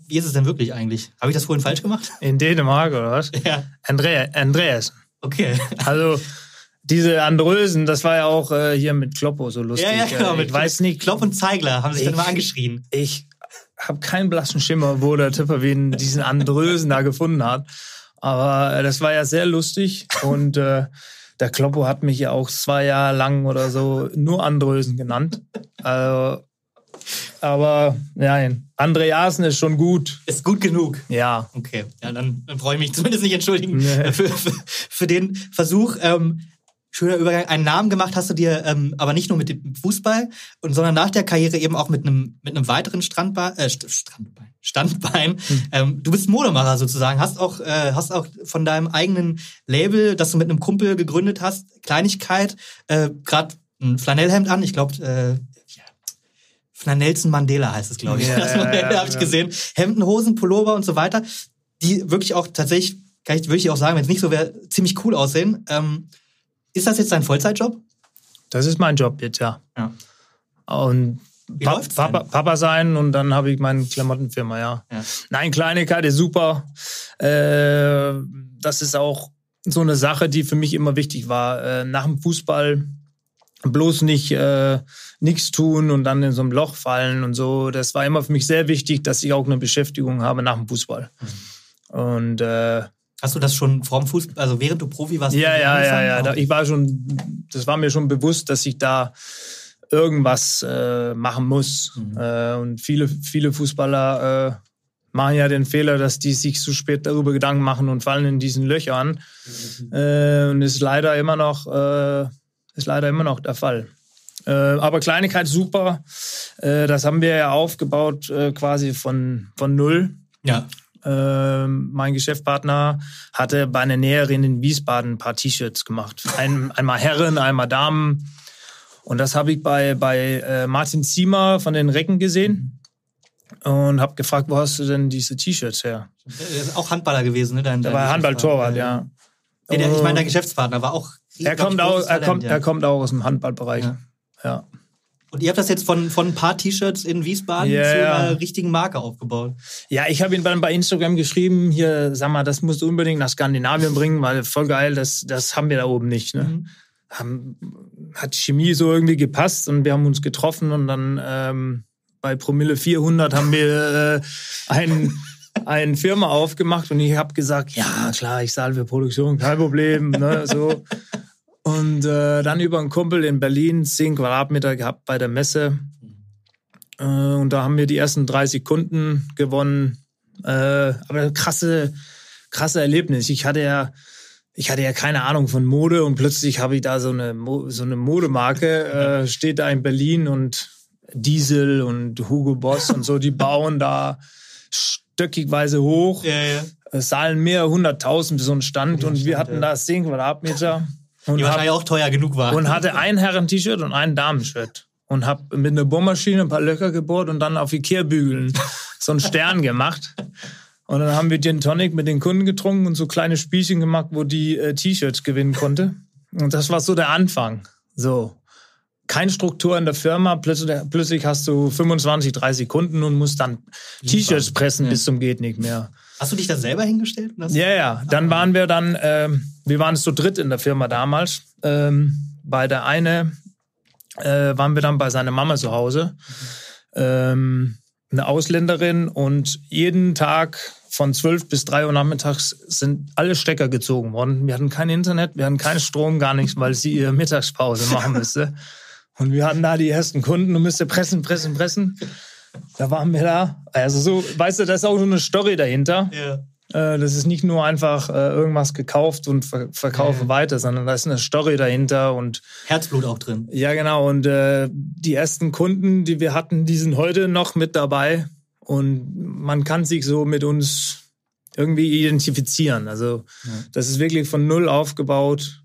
wie ist es denn wirklich eigentlich? Habe ich das vorhin falsch gemacht? In Dänemark oder was? Ja. André, Andreasen. Okay. Also diese Andrösen, das war ja auch äh, hier mit Kloppo so lustig. Ja, ja, genau. Mit ich weiß nicht. Klopp und Zeigler haben sich ich, dann mal angeschrien. Ich habe keinen blassen Schimmer, wo der Tipper wie diesen Andrösen da gefunden hat. Aber äh, das war ja sehr lustig und äh, der Kloppo hat mich ja auch zwei Jahre lang oder so nur Andrösen genannt. Also, aber nein, Andreasen ist schon gut. Ist gut genug. Ja. Okay, ja, dann, dann brauche ich mich zumindest nicht entschuldigen nee. für, für, für, den Versuch. Ähm, schöner Übergang. Einen Namen gemacht hast du dir, ähm, aber nicht nur mit dem Fußball, und, sondern nach der Karriere eben auch mit einem mit einem weiteren Strandball, äh, Strandball, Standbein. Hm. Ähm, du bist Modemacher sozusagen, hast auch, äh, hast auch von deinem eigenen Label, das du mit einem Kumpel gegründet hast, Kleinigkeit, äh, gerade ein Flanellhemd an. Ich glaube, äh, Flanelson Mandela heißt es, glaube ich. Ja, das ja, ja, habe ich gesehen. Hemden, Hosen, Pullover und so weiter, die wirklich auch tatsächlich, kann ich, würde ich auch sagen, wenn es nicht so wäre, ziemlich cool aussehen. Ähm, ist das jetzt dein Vollzeitjob? Das ist mein Job jetzt, ja. ja. Und Wie pa Papa, Papa, sein und dann habe ich meine Klamottenfirma, ja. ja. Nein, Kleinigkeit ist super. Äh, das ist auch so eine Sache, die für mich immer wichtig war. Äh, nach dem Fußball bloß nicht äh, nichts tun und dann in so ein Loch fallen und so. Das war immer für mich sehr wichtig, dass ich auch eine Beschäftigung habe nach dem Fußball. Mhm. Und äh, Hast du das schon vorm Fußball, also während du Profi warst? Ja, ja, ja, ja. Ich war schon, das war mir schon bewusst, dass ich da irgendwas äh, machen muss. Mhm. Äh, und viele, viele Fußballer äh, machen ja den Fehler, dass die sich zu spät darüber Gedanken machen und fallen in diesen Löchern. Mhm. Äh, und ist leider immer noch, äh, ist leider immer noch der Fall. Äh, aber Kleinigkeit super. Das haben wir ja aufgebaut quasi von, von null. Ja. Äh, mein Geschäftspartner hatte bei einer Näherin in Wiesbaden ein paar T-Shirts gemacht. Ein, einmal Herren, einmal Damen. Und das habe ich bei, bei äh, Martin Ziemer von den Recken gesehen und habe gefragt, wo hast du denn diese T-Shirts her? Er ist auch Handballer gewesen, ne? Dein, der war Handballtorwart, ja. ja. ich meine, dein Geschäftspartner war auch. Er kommt, auch, er, kommt, ja. er kommt auch aus dem Handballbereich. Ja. ja. Und ihr habt das jetzt von, von ein paar T-Shirts in Wiesbaden yeah. zu einer richtigen Marke aufgebaut. Ja, ich habe ihn dann bei Instagram geschrieben, hier, sag mal, das musst du unbedingt nach Skandinavien bringen, weil voll geil, das, das haben wir da oben nicht. Ne? Mhm. Haben, hat Chemie so irgendwie gepasst und wir haben uns getroffen und dann ähm, bei Promille 400 haben wir äh, einen eine Firma aufgemacht und ich habe gesagt, ja klar, ich zahle für Produktion, kein Problem. Ne, so. Und äh, dann über einen Kumpel in Berlin 10 Quadratmeter gehabt bei der Messe. Äh, und da haben wir die ersten drei Sekunden gewonnen. Äh, aber krasse, krasse Erlebnis. Ich hatte ja, ich hatte ja keine Ahnung von Mode und plötzlich habe ich da so eine, so eine Modemarke, äh, steht da in Berlin und Diesel und Hugo Boss und so, die bauen da stöckigweise hoch. Ja, ja. Es zahlen mehr hunderttausend für so einen Stand und wir hatten da 10 Quadratmeter. Und die wahrscheinlich auch teuer genug war. Und hatte ein Herren-T-Shirt und ein Damen-Shirt. Und habe mit einer Bohrmaschine ein paar Löcher gebohrt und dann auf Ikea-Bügeln so einen Stern gemacht. Und dann haben wir Gin Tonic mit den Kunden getrunken und so kleine Spielchen gemacht, wo die äh, T-Shirts gewinnen konnte. Und das war so der Anfang. So. Keine Struktur in der Firma, plötzlich, plötzlich hast du 25, 30 Kunden und musst dann T-Shirts pressen ja. bis zum geht nicht mehr. Hast du dich da selber hingestellt? Ja, ja. Dann waren wir dann, ähm, wir waren zu dritt in der Firma damals. Ähm, bei der eine äh, waren wir dann bei seiner Mama zu Hause. Ähm, eine Ausländerin und jeden Tag von 12 bis 3 Uhr nachmittags sind alle Stecker gezogen worden. Wir hatten kein Internet, wir hatten keinen Strom, gar nichts, weil sie ihre Mittagspause machen müsste. Und wir hatten da die ersten Kunden und müsste pressen, pressen, pressen. Da waren wir da. Also so, weißt du, da ist auch so eine Story dahinter. Ja. Äh, das ist nicht nur einfach äh, irgendwas gekauft und verkaufe weiter, sondern da ist eine Story dahinter und Herzblut auch drin. Ja, genau. Und äh, die ersten Kunden, die wir hatten, die sind heute noch mit dabei und man kann sich so mit uns irgendwie identifizieren. Also ja. das ist wirklich von null aufgebaut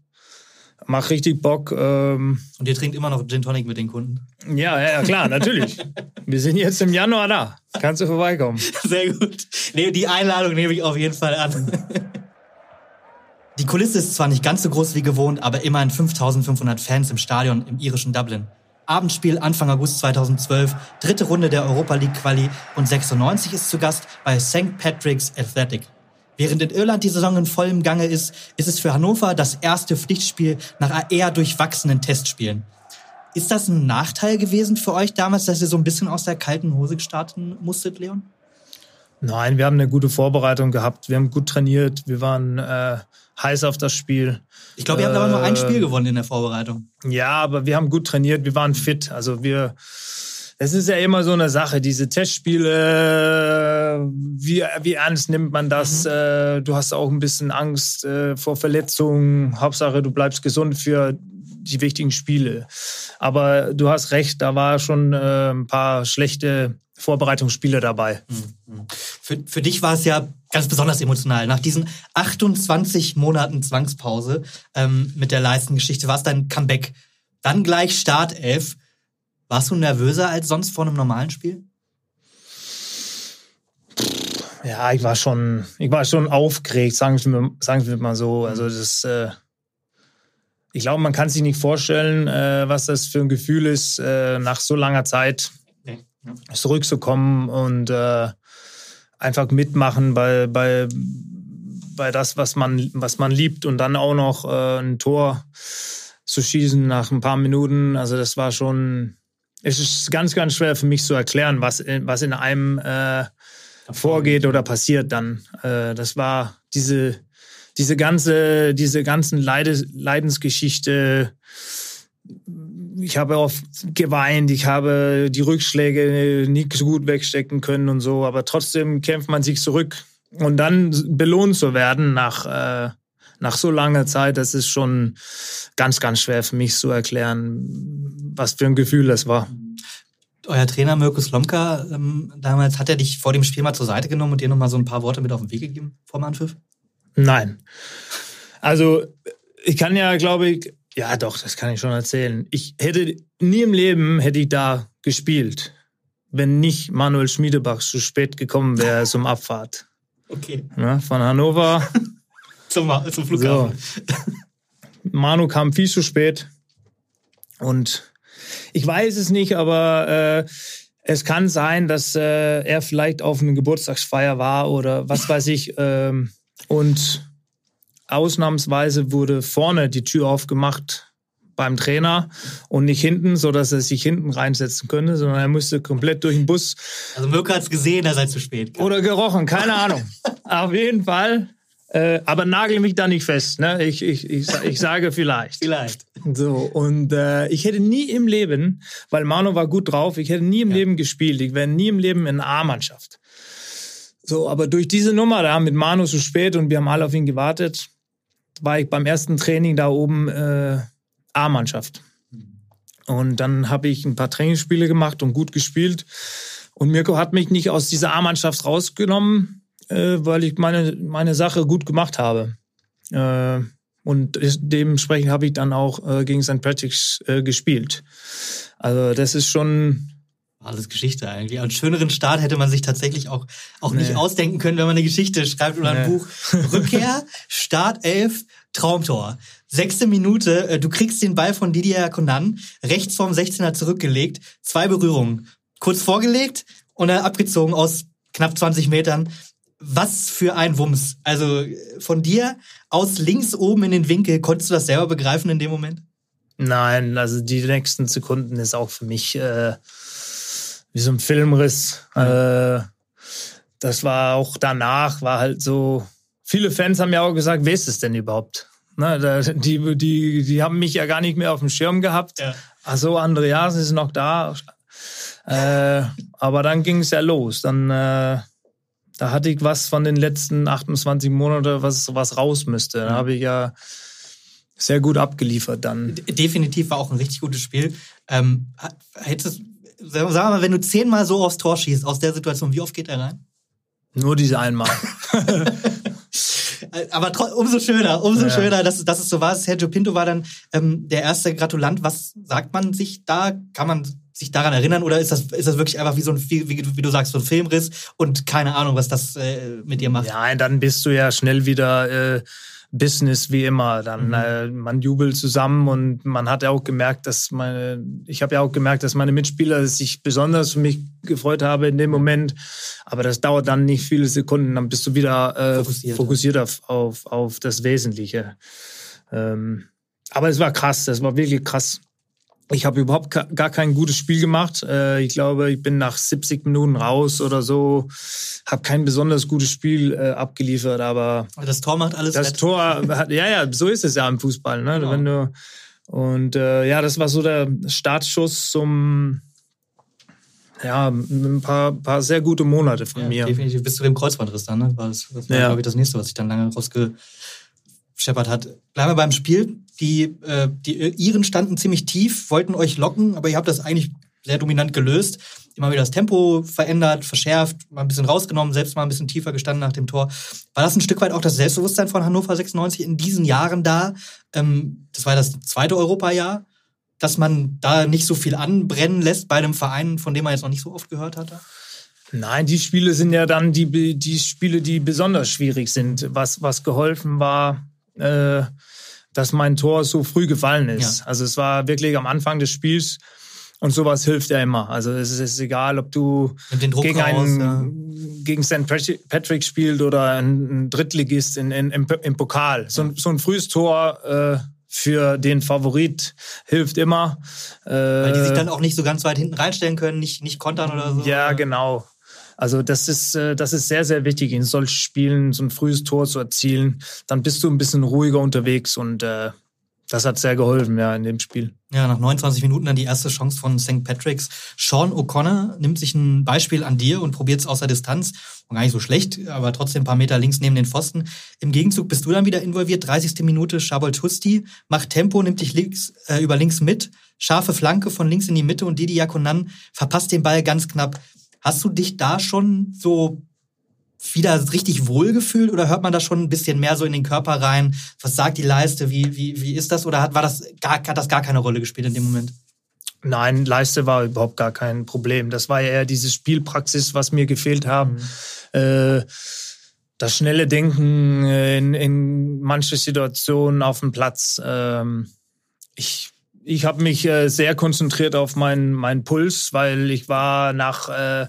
macht richtig Bock. Ähm Und ihr trinkt immer noch Gin Tonic mit den Kunden? Ja, ja, klar, natürlich. Wir sind jetzt im Januar da. Kannst du vorbeikommen. Sehr gut. Nee, die Einladung nehme ich auf jeden Fall an. Die Kulisse ist zwar nicht ganz so groß wie gewohnt, aber immerhin 5500 Fans im Stadion im irischen Dublin. Abendspiel Anfang August 2012, dritte Runde der Europa League Quali und 96 ist zu Gast bei St. Patrick's Athletic. Während in Irland die Saison in vollem Gange ist, ist es für Hannover das erste Pflichtspiel nach eher durchwachsenen Testspielen. Ist das ein Nachteil gewesen für euch damals, dass ihr so ein bisschen aus der kalten Hose starten musstet, Leon? Nein, wir haben eine gute Vorbereitung gehabt. Wir haben gut trainiert. Wir waren äh, heiß auf das Spiel. Ich glaube, ihr habt äh, aber nur ein Spiel gewonnen in der Vorbereitung. Ja, aber wir haben gut trainiert. Wir waren fit. Also wir es ist ja immer so eine Sache, diese Testspiele, wie, wie ernst nimmt man das? Mhm. Äh, du hast auch ein bisschen Angst äh, vor Verletzungen. Hauptsache, du bleibst gesund für die wichtigen Spiele. Aber du hast recht, da war schon äh, ein paar schlechte Vorbereitungsspiele dabei. Mhm. Für, für dich war es ja ganz besonders emotional. Nach diesen 28 Monaten Zwangspause ähm, mit der Leistengeschichte war es dein Comeback. Dann gleich Startelf. Warst du nervöser als sonst vor einem normalen Spiel? Ja, ich war schon, ich war schon aufgeregt, sagen wir, sagen wir mal so. Also das, äh, ich glaube, man kann sich nicht vorstellen, äh, was das für ein Gefühl ist, äh, nach so langer Zeit zurückzukommen und äh, einfach mitmachen bei, bei, bei das, was man, was man liebt und dann auch noch äh, ein Tor zu schießen nach ein paar Minuten. Also das war schon, es ist ganz, ganz schwer für mich zu erklären, was, was in einem äh, vorgeht oder passiert dann. Äh, das war diese, diese ganze, diese ganzen Leides, Leidensgeschichte. Ich habe oft geweint, ich habe die Rückschläge nicht so gut wegstecken können und so, aber trotzdem kämpft man sich zurück. Und dann belohnt zu werden nach, äh, nach so langer Zeit, das ist schon ganz, ganz schwer für mich zu erklären, was für ein Gefühl das war euer Trainer Mirko Slomka ähm, damals, hat er dich vor dem Spiel mal zur Seite genommen und dir nochmal so ein paar Worte mit auf den Weg gegeben vor dem Anpfiff? Nein. Also, ich kann ja, glaube ich, ja doch, das kann ich schon erzählen. Ich hätte nie im Leben hätte ich da gespielt, wenn nicht Manuel Schmiedebach zu spät gekommen wäre zum Abfahrt. Okay. Ja, von Hannover zum, zum Flughafen. So. Manu kam viel zu spät und ich weiß es nicht, aber äh, es kann sein, dass äh, er vielleicht auf einer Geburtstagsfeier war oder was weiß ich. Ähm, und ausnahmsweise wurde vorne die Tür aufgemacht beim Trainer und nicht hinten, so dass er sich hinten reinsetzen könnte, sondern er musste komplett durch den Bus. Also Mirko hat es gesehen, er sei zu spät. Kam. Oder gerochen, keine Ahnung. Auf jeden Fall äh, aber nagel mich da nicht fest. Ne? Ich, ich, ich, ich sage vielleicht. vielleicht. So, und äh, ich hätte nie im Leben, weil Manu war gut drauf, ich hätte nie im ja. Leben gespielt. Ich wäre nie im Leben in A-Mannschaft. So, aber durch diese Nummer da mit Manu zu spät und wir haben alle auf ihn gewartet, war ich beim ersten Training da oben äh, A-Mannschaft. Und dann habe ich ein paar Trainingsspiele gemacht und gut gespielt. Und Mirko hat mich nicht aus dieser A-Mannschaft rausgenommen, äh, weil ich meine, meine Sache gut gemacht habe. Äh, und dementsprechend habe ich dann auch äh, gegen St. Patrick's äh, gespielt. Also das ist schon alles Geschichte eigentlich. Einen schöneren Start hätte man sich tatsächlich auch, auch nee. nicht ausdenken können, wenn man eine Geschichte schreibt oder ein nee. Buch. Rückkehr, Start 11, Traumtor. Sechste Minute, äh, du kriegst den Ball von Didier Conan, rechts vorm 16er zurückgelegt, zwei Berührungen. Kurz vorgelegt und dann abgezogen aus knapp 20 Metern was für ein Wumms. Also von dir aus links oben in den Winkel, konntest du das selber begreifen in dem Moment? Nein, also die nächsten Sekunden ist auch für mich äh, wie so ein Filmriss. Mhm. Äh, das war auch danach, war halt so. Viele Fans haben ja auch gesagt, wer ist es denn überhaupt? Ne, die, die, die haben mich ja gar nicht mehr auf dem Schirm gehabt. Ja. Ach so, Andreas ist noch da. Äh, aber dann ging es ja los. Dann äh, da hatte ich was von den letzten 28 Monaten, was, was raus müsste. Da mhm. habe ich ja sehr gut abgeliefert dann. Definitiv war auch ein richtig gutes Spiel. Ähm, hättest, sag mal, wenn du zehnmal so aufs Tor schießt aus der Situation, wie oft geht er rein? Nur diese einmal. Aber umso schöner, umso ja. schöner, dass, dass es so war. Sergio Pinto war dann ähm, der erste Gratulant. Was sagt man sich da? Kann man sich daran erinnern oder ist das, ist das wirklich einfach wie so ein, wie, wie du sagst, so ein Filmriss und keine Ahnung, was das äh, mit dir macht? Ja, dann bist du ja schnell wieder äh, Business wie immer. Dann mhm. äh, man jubelt zusammen und man hat ja auch gemerkt, dass meine, ich habe ja auch gemerkt, dass meine Mitspieler sich besonders für mich gefreut haben in dem Moment. Aber das dauert dann nicht viele Sekunden, dann bist du wieder äh, fokussiert, fokussiert auf, auf, auf das Wesentliche. Ähm, aber es war krass, das war wirklich krass. Ich habe überhaupt gar kein gutes Spiel gemacht. Äh, ich glaube, ich bin nach 70 Minuten raus oder so. Habe kein besonders gutes Spiel äh, abgeliefert, aber das Tor macht alles. Das wett. Tor, hat, ja, ja, so ist es ja im Fußball. Ne? Genau. Wenn du, und äh, ja, das war so der Startschuss zum ja, ein paar, paar sehr gute Monate von ja, mir. Definitiv bis zu dem Kreuzbandriss dann, ne? War das, das war, ja. glaube ich, das nächste, was ich dann lange rausgeschält Shepard hat. Bleiben wir beim Spiel. Die, äh, die Iren standen ziemlich tief, wollten euch locken, aber ihr habt das eigentlich sehr dominant gelöst. Immer wieder das Tempo verändert, verschärft, mal ein bisschen rausgenommen, selbst mal ein bisschen tiefer gestanden nach dem Tor. War das ein Stück weit auch das Selbstbewusstsein von Hannover 96 in diesen Jahren da? Ähm, das war das zweite Europajahr, dass man da nicht so viel anbrennen lässt bei einem Verein, von dem man jetzt noch nicht so oft gehört hatte? Nein, die Spiele sind ja dann die, die Spiele, die besonders schwierig sind. Was, was geholfen war, äh, dass mein Tor so früh gefallen ist. Ja. Also es war wirklich am Anfang des Spiels und sowas hilft ja immer. Also es ist egal, ob du gegen einen ja. gegen St. Patrick spielt oder ein Drittligist in, in, im, im Pokal. So, ja. so ein frühes Tor äh, für den Favorit hilft immer. Äh, Weil die sich dann auch nicht so ganz weit hinten reinstellen können, nicht, nicht kontern oder so. Ja, genau. Also das ist, äh, das ist sehr, sehr wichtig, in solchen Spielen so ein frühes Tor zu erzielen. Dann bist du ein bisschen ruhiger unterwegs und äh, das hat sehr geholfen, ja, in dem Spiel. Ja, nach 29 Minuten dann die erste Chance von St. Patrick's. Sean O'Connor nimmt sich ein Beispiel an dir und probiert es aus der Distanz. Und gar nicht so schlecht, aber trotzdem ein paar Meter links neben den Pfosten. Im Gegenzug bist du dann wieder involviert. 30. Minute, Shabol Tusti macht Tempo, nimmt dich links, äh, über links mit. Scharfe Flanke von links in die Mitte und Didi Yakunan verpasst den Ball ganz knapp. Hast du dich da schon so wieder richtig wohlgefühlt oder hört man da schon ein bisschen mehr so in den Körper rein? Was sagt die Leiste? Wie, wie, wie ist das? Oder hat, war das gar, hat das gar keine Rolle gespielt in dem Moment? Nein, Leiste war überhaupt gar kein Problem. Das war ja eher diese Spielpraxis, was mir gefehlt haben. Mhm. Äh, das schnelle Denken in, in manche Situationen auf dem Platz. Ähm, ich ich habe mich äh, sehr konzentriert auf meinen mein Puls, weil ich war nach, äh,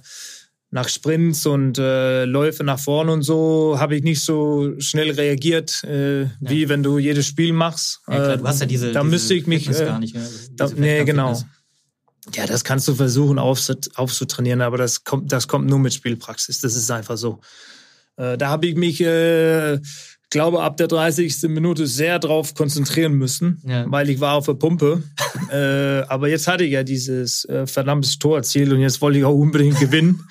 nach Sprints und äh, Läufe nach vorne und so, habe ich nicht so schnell reagiert, äh, ja. wie wenn du jedes Spiel machst. Ja, klar, du hast ja diese. Da diese müsste ich mich. Äh, gar nicht, ja, da, nee, genau. Ja, das kannst du versuchen aufzutrainieren, aber das kommt, das kommt nur mit Spielpraxis. Das ist einfach so. Äh, da habe ich mich äh, glaube, ab der 30. Minute sehr drauf konzentrieren müssen, ja. weil ich war auf der Pumpe. äh, aber jetzt hatte ich ja dieses äh, verdammtes Tor erzielt und jetzt wollte ich auch unbedingt gewinnen.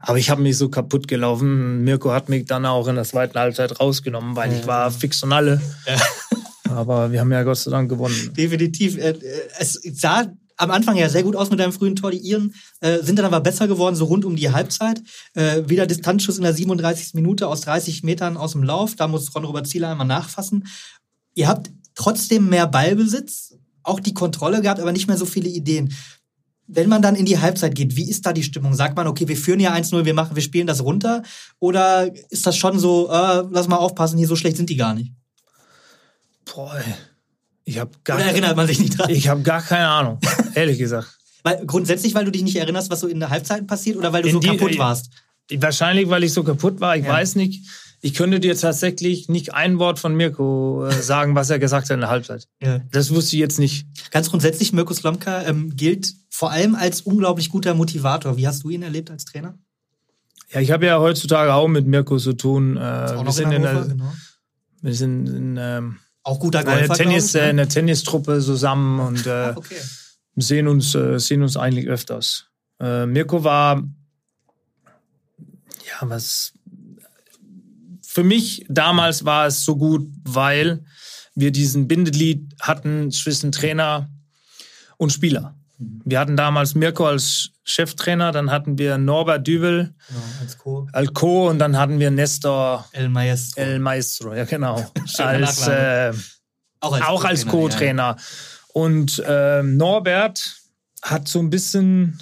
Aber ich habe mich so kaputt gelaufen. Mirko hat mich dann auch in der zweiten Halbzeit rausgenommen, weil ja. ich war fix und alle. Ja. Aber wir haben ja Gott sei Dank gewonnen. Definitiv. Äh, es sah am Anfang ja sehr gut aus mit deinem frühen Tor. Die Iren äh, sind dann aber besser geworden, so rund um die Halbzeit. Äh, wieder Distanzschuss in der 37. Minute aus 30 Metern aus dem Lauf. Da muss Ron-Robert Zieler einmal nachfassen. Ihr habt trotzdem mehr Ballbesitz, auch die Kontrolle gehabt, aber nicht mehr so viele Ideen. Wenn man dann in die Halbzeit geht, wie ist da die Stimmung? Sagt man, okay, wir führen ja 1-0, wir machen, wir spielen das runter? Oder ist das schon so, äh, lass mal aufpassen, hier so schlecht sind die gar nicht? Boah, ich habe gar. Oder erinnert man sich nicht dran? Ich habe gar keine Ahnung, ehrlich gesagt. Weil, grundsätzlich, weil du dich nicht erinnerst, was so in der Halbzeit passiert oder weil du in so die, kaputt warst? Wahrscheinlich, weil ich so kaputt war. Ich ja. weiß nicht. Ich könnte dir tatsächlich nicht ein Wort von Mirko äh, sagen, was er gesagt hat in der Halbzeit. Ja. Das wusste ich jetzt nicht. Ganz grundsätzlich, Mirko Slomka ähm, gilt vor allem als unglaublich guter Motivator. Wie hast du ihn erlebt als Trainer? Ja, ich habe ja heutzutage auch mit Mirko zu tun. Äh, wir, sind in der, genau. wir sind in ähm, auch guter Golfer, eine, Tennis, äh, eine Tennistruppe zusammen und äh, okay. Sehen, uns, äh, sehen uns eigentlich öfters. Äh, Mirko war, ja, was, für mich damals war es so gut, weil wir diesen Bindeglied hatten zwischen Trainer und Spieler. Wir hatten damals Mirko als Cheftrainer, dann hatten wir Norbert Dübel genau, als, Co. als Co. und dann hatten wir Nestor El Maestro. El Maestro, ja genau. als, äh, auch als, auch als Co-Trainer. Und äh, Norbert hat so ein bisschen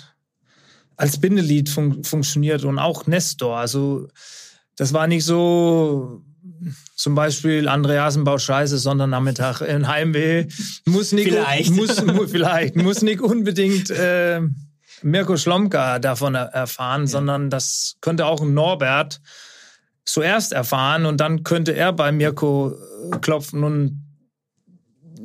als Bindelied fun funktioniert und auch Nestor. Also das war nicht so zum Beispiel Andreasen baut Scheiße Sonnernachmittag in Heimweh. Muss nicht, vielleicht. Muss, vielleicht, muss nicht unbedingt äh, Mirko Schlomka davon erfahren, ja. sondern das könnte auch ein Norbert zuerst erfahren und dann könnte er bei Mirko äh, klopfen und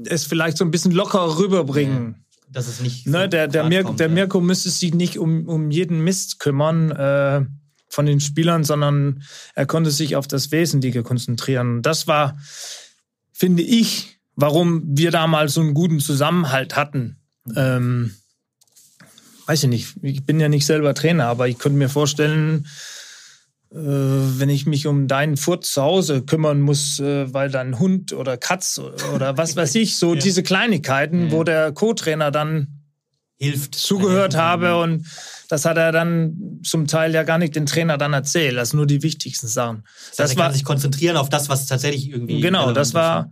es vielleicht so ein bisschen locker rüberbringen. Ja. Dass es nicht. Ne, der, der, Mir, kommt, der Mirko müsste sich nicht um, um jeden Mist kümmern. Äh, von den Spielern, sondern er konnte sich auf das Wesentliche konzentrieren. das war, finde ich, warum wir damals so einen guten Zusammenhalt hatten. Ähm, weiß ich nicht, ich bin ja nicht selber Trainer, aber ich könnte mir vorstellen, wenn ich mich um deinen Furz zu Hause kümmern muss, äh, weil dein Hund oder Katz oder was weiß ich, so ja. diese Kleinigkeiten, ja. wo der Co-Trainer dann hilft, zugehört habe und das hat er dann zum Teil ja gar nicht den Trainer dann erzählt, also nur die wichtigsten Sachen. Das, heißt, das war, kann sich konzentrieren auf das, was tatsächlich irgendwie. Genau, das war,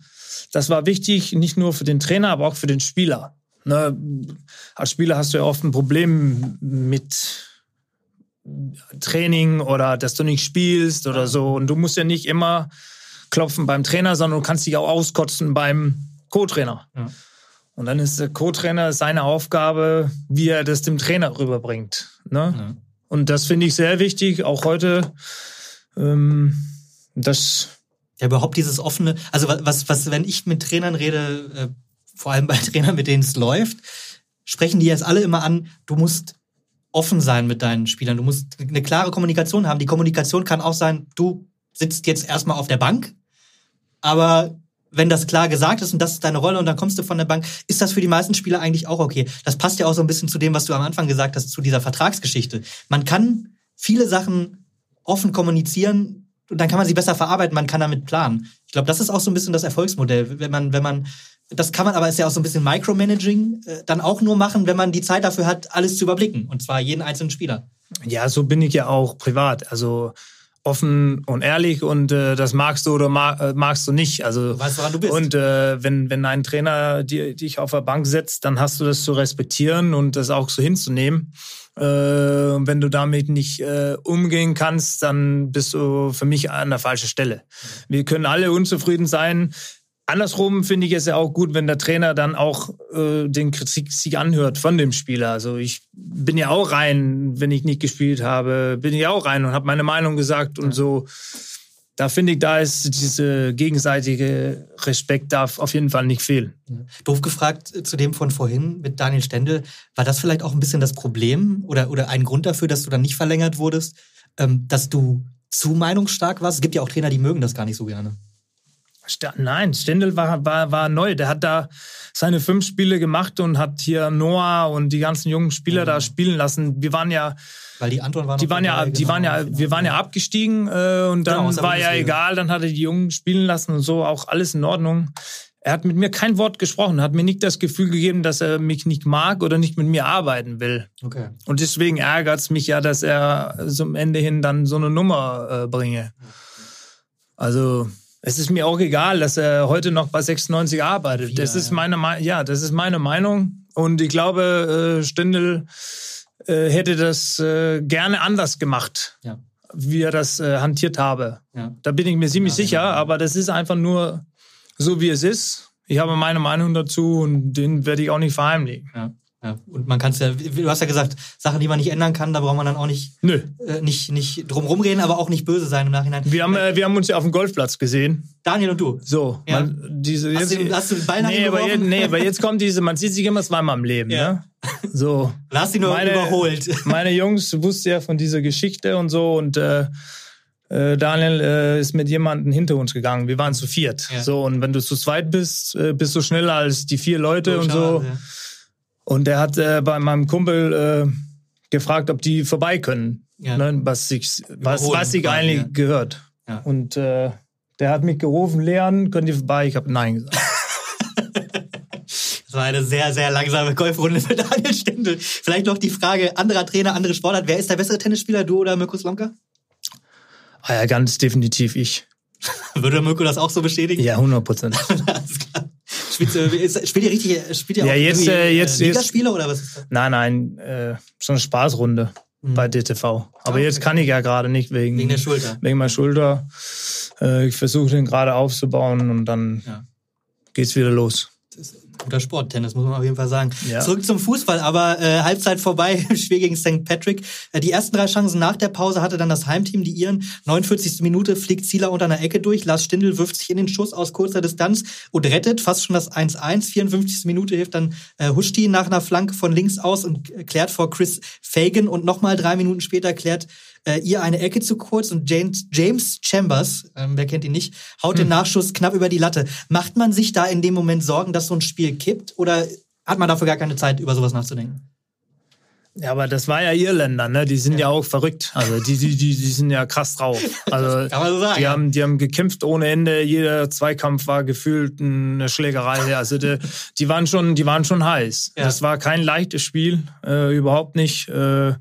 das war wichtig, nicht nur für den Trainer, aber auch für den Spieler. Ne, als Spieler hast du ja oft ein Problem mit Training oder dass du nicht spielst oder so. Und du musst ja nicht immer klopfen beim Trainer, sondern du kannst dich auch auskotzen beim Co-Trainer. Ja. Und dann ist der Co-Trainer seine Aufgabe, wie er das dem Trainer rüberbringt. Ne? Ja. Und das finde ich sehr wichtig, auch heute. Ähm, das ja, überhaupt dieses offene, also was, was, wenn ich mit Trainern rede, äh, vor allem bei Trainern, mit denen es läuft, sprechen die jetzt alle immer an, du musst offen sein mit deinen Spielern. Du musst eine klare Kommunikation haben. Die Kommunikation kann auch sein, du sitzt jetzt erstmal auf der Bank, aber wenn das klar gesagt ist und das ist deine Rolle und dann kommst du von der Bank, ist das für die meisten Spieler eigentlich auch okay. Das passt ja auch so ein bisschen zu dem, was du am Anfang gesagt hast, zu dieser Vertragsgeschichte. Man kann viele Sachen offen kommunizieren und dann kann man sie besser verarbeiten, man kann damit planen. Ich glaube, das ist auch so ein bisschen das Erfolgsmodell, wenn man, wenn man das kann man aber, ist ja auch so ein bisschen Micromanaging, äh, dann auch nur machen, wenn man die Zeit dafür hat, alles zu überblicken. Und zwar jeden einzelnen Spieler. Ja, so bin ich ja auch privat. Also offen und ehrlich und äh, das magst du oder mag, äh, magst du nicht. Also du weißt, woran du bist. Und äh, wenn wenn ein Trainer die, dich auf der Bank setzt, dann hast du das zu respektieren und das auch so hinzunehmen. Äh, wenn du damit nicht äh, umgehen kannst, dann bist du für mich an der falschen Stelle. Wir können alle unzufrieden sein Andersrum finde ich es ja auch gut, wenn der Trainer dann auch äh, den Kritik sich anhört von dem Spieler. Also ich bin ja auch rein, wenn ich nicht gespielt habe, bin ich auch rein und habe meine Meinung gesagt und so. Da finde ich, da ist diese gegenseitige Respekt darf auf jeden Fall nicht fehlen. Doof gefragt äh, zu dem von vorhin mit Daniel Stendel, war das vielleicht auch ein bisschen das Problem oder, oder ein Grund dafür, dass du dann nicht verlängert wurdest, ähm, dass du zu meinungsstark warst? Es gibt ja auch Trainer, die mögen das gar nicht so gerne. Nein, Stendel war, war, war neu. Der hat da seine fünf Spiele gemacht und hat hier Noah und die ganzen jungen Spieler mhm. da spielen lassen. Wir waren ja. Weil die Anton waren die waren ja, die genau. waren ja, wir waren ja abgestiegen äh, und dann genau, war ja egal. Dann hat er die Jungen spielen lassen und so auch alles in Ordnung. Er hat mit mir kein Wort gesprochen, hat mir nicht das Gefühl gegeben, dass er mich nicht mag oder nicht mit mir arbeiten will. Okay. Und deswegen ärgert es mich ja, dass er zum Ende hin dann so eine Nummer äh, bringe. Also es ist mir auch egal, dass er heute noch bei 96 arbeitet. Wieder, das ist meine, ja, das ist meine Meinung. Und ich glaube, äh, Stindl äh, hätte das äh, gerne anders gemacht, ja. wie er das äh, hantiert habe. Ja. Da bin ich mir ziemlich ja, sicher. Aber das ist einfach nur so, wie es ist. Ich habe meine Meinung dazu und den werde ich auch nicht verheimlichen. Ja. Und man kann es ja, du hast ja gesagt, Sachen, die man nicht ändern kann, da braucht man dann auch nicht, Nö. Äh, nicht, nicht drum rumreden, aber auch nicht böse sein im Nachhinein. Wir haben, äh, wir haben uns ja auf dem Golfplatz gesehen. Daniel und du. So. Ja. Man, diese, hast, jetzt, du, hast du den Ball nee, aber jetzt, nee, aber jetzt kommt diese, man sieht sich immer zweimal im Leben, ja. Ne? So. Hast ihn nur meine, überholt. Meine Jungs wussten ja von dieser Geschichte und so und äh, äh, Daniel äh, ist mit jemandem hinter uns gegangen. Wir waren zu viert. Ja. So, und wenn du zu zweit bist, äh, bist du schneller als die vier Leute so, und so. Ja. Und er hat äh, bei meinem Kumpel äh, gefragt, ob die vorbei können, ja. ne, was ich, was, was ich eigentlich ja. gehört. Ja. Und äh, der hat mich gerufen, Leon, können die vorbei? Ich habe Nein gesagt. Das war eine sehr, sehr langsame Golfrunde für Daniel Stendel. Vielleicht noch die Frage, anderer Trainer, andere Sportart. Wer ist der bessere Tennisspieler, du oder Mirko Slomka? Ah ja, ganz definitiv ich. Würde Mirko das auch so bestätigen? Ja, 100 Prozent. Spielt, spielt ihr richtig, spielt ihr ja, auch jetzt, äh, jetzt, Ligaspiele oder was? Nein, nein, äh, so eine Spaßrunde mhm. bei DTV. Aber okay. jetzt kann ich ja gerade nicht wegen, wegen der Schulter. Wegen meiner Schulter. Äh, ich versuche den gerade aufzubauen und dann ja. geht's wieder los guter Sport, Tennis, muss man auf jeden Fall sagen. Ja. Zurück zum Fußball, aber äh, Halbzeit vorbei Spiel gegen St. Patrick. Äh, die ersten drei Chancen nach der Pause hatte dann das Heimteam, die Iren. 49. Minute fliegt Zieler unter einer Ecke durch. Lars Stindl wirft sich in den Schuss aus kurzer Distanz und rettet fast schon das 1-1. 54. Minute hilft dann äh, Huschti nach einer Flanke von links aus und klärt vor Chris Fagan und nochmal drei Minuten später klärt äh, ihr eine Ecke zu kurz und James, James Chambers, ähm, wer kennt ihn nicht, haut hm. den Nachschuss knapp über die Latte. Macht man sich da in dem Moment Sorgen, dass so ein Spiel kippt oder hat man dafür gar keine Zeit, über sowas nachzudenken? Ja, aber das war ja Irländer, ne? Die sind ja, ja auch verrückt. Also die, die, die, die sind ja krass drauf. Also kann man so sagen. Die, haben, die haben gekämpft ohne Ende. Jeder Zweikampf war gefühlt eine Schlägerei. Also die, die waren schon, die waren schon heiß. Ja. Das war kein leichtes Spiel, äh, überhaupt nicht. Äh,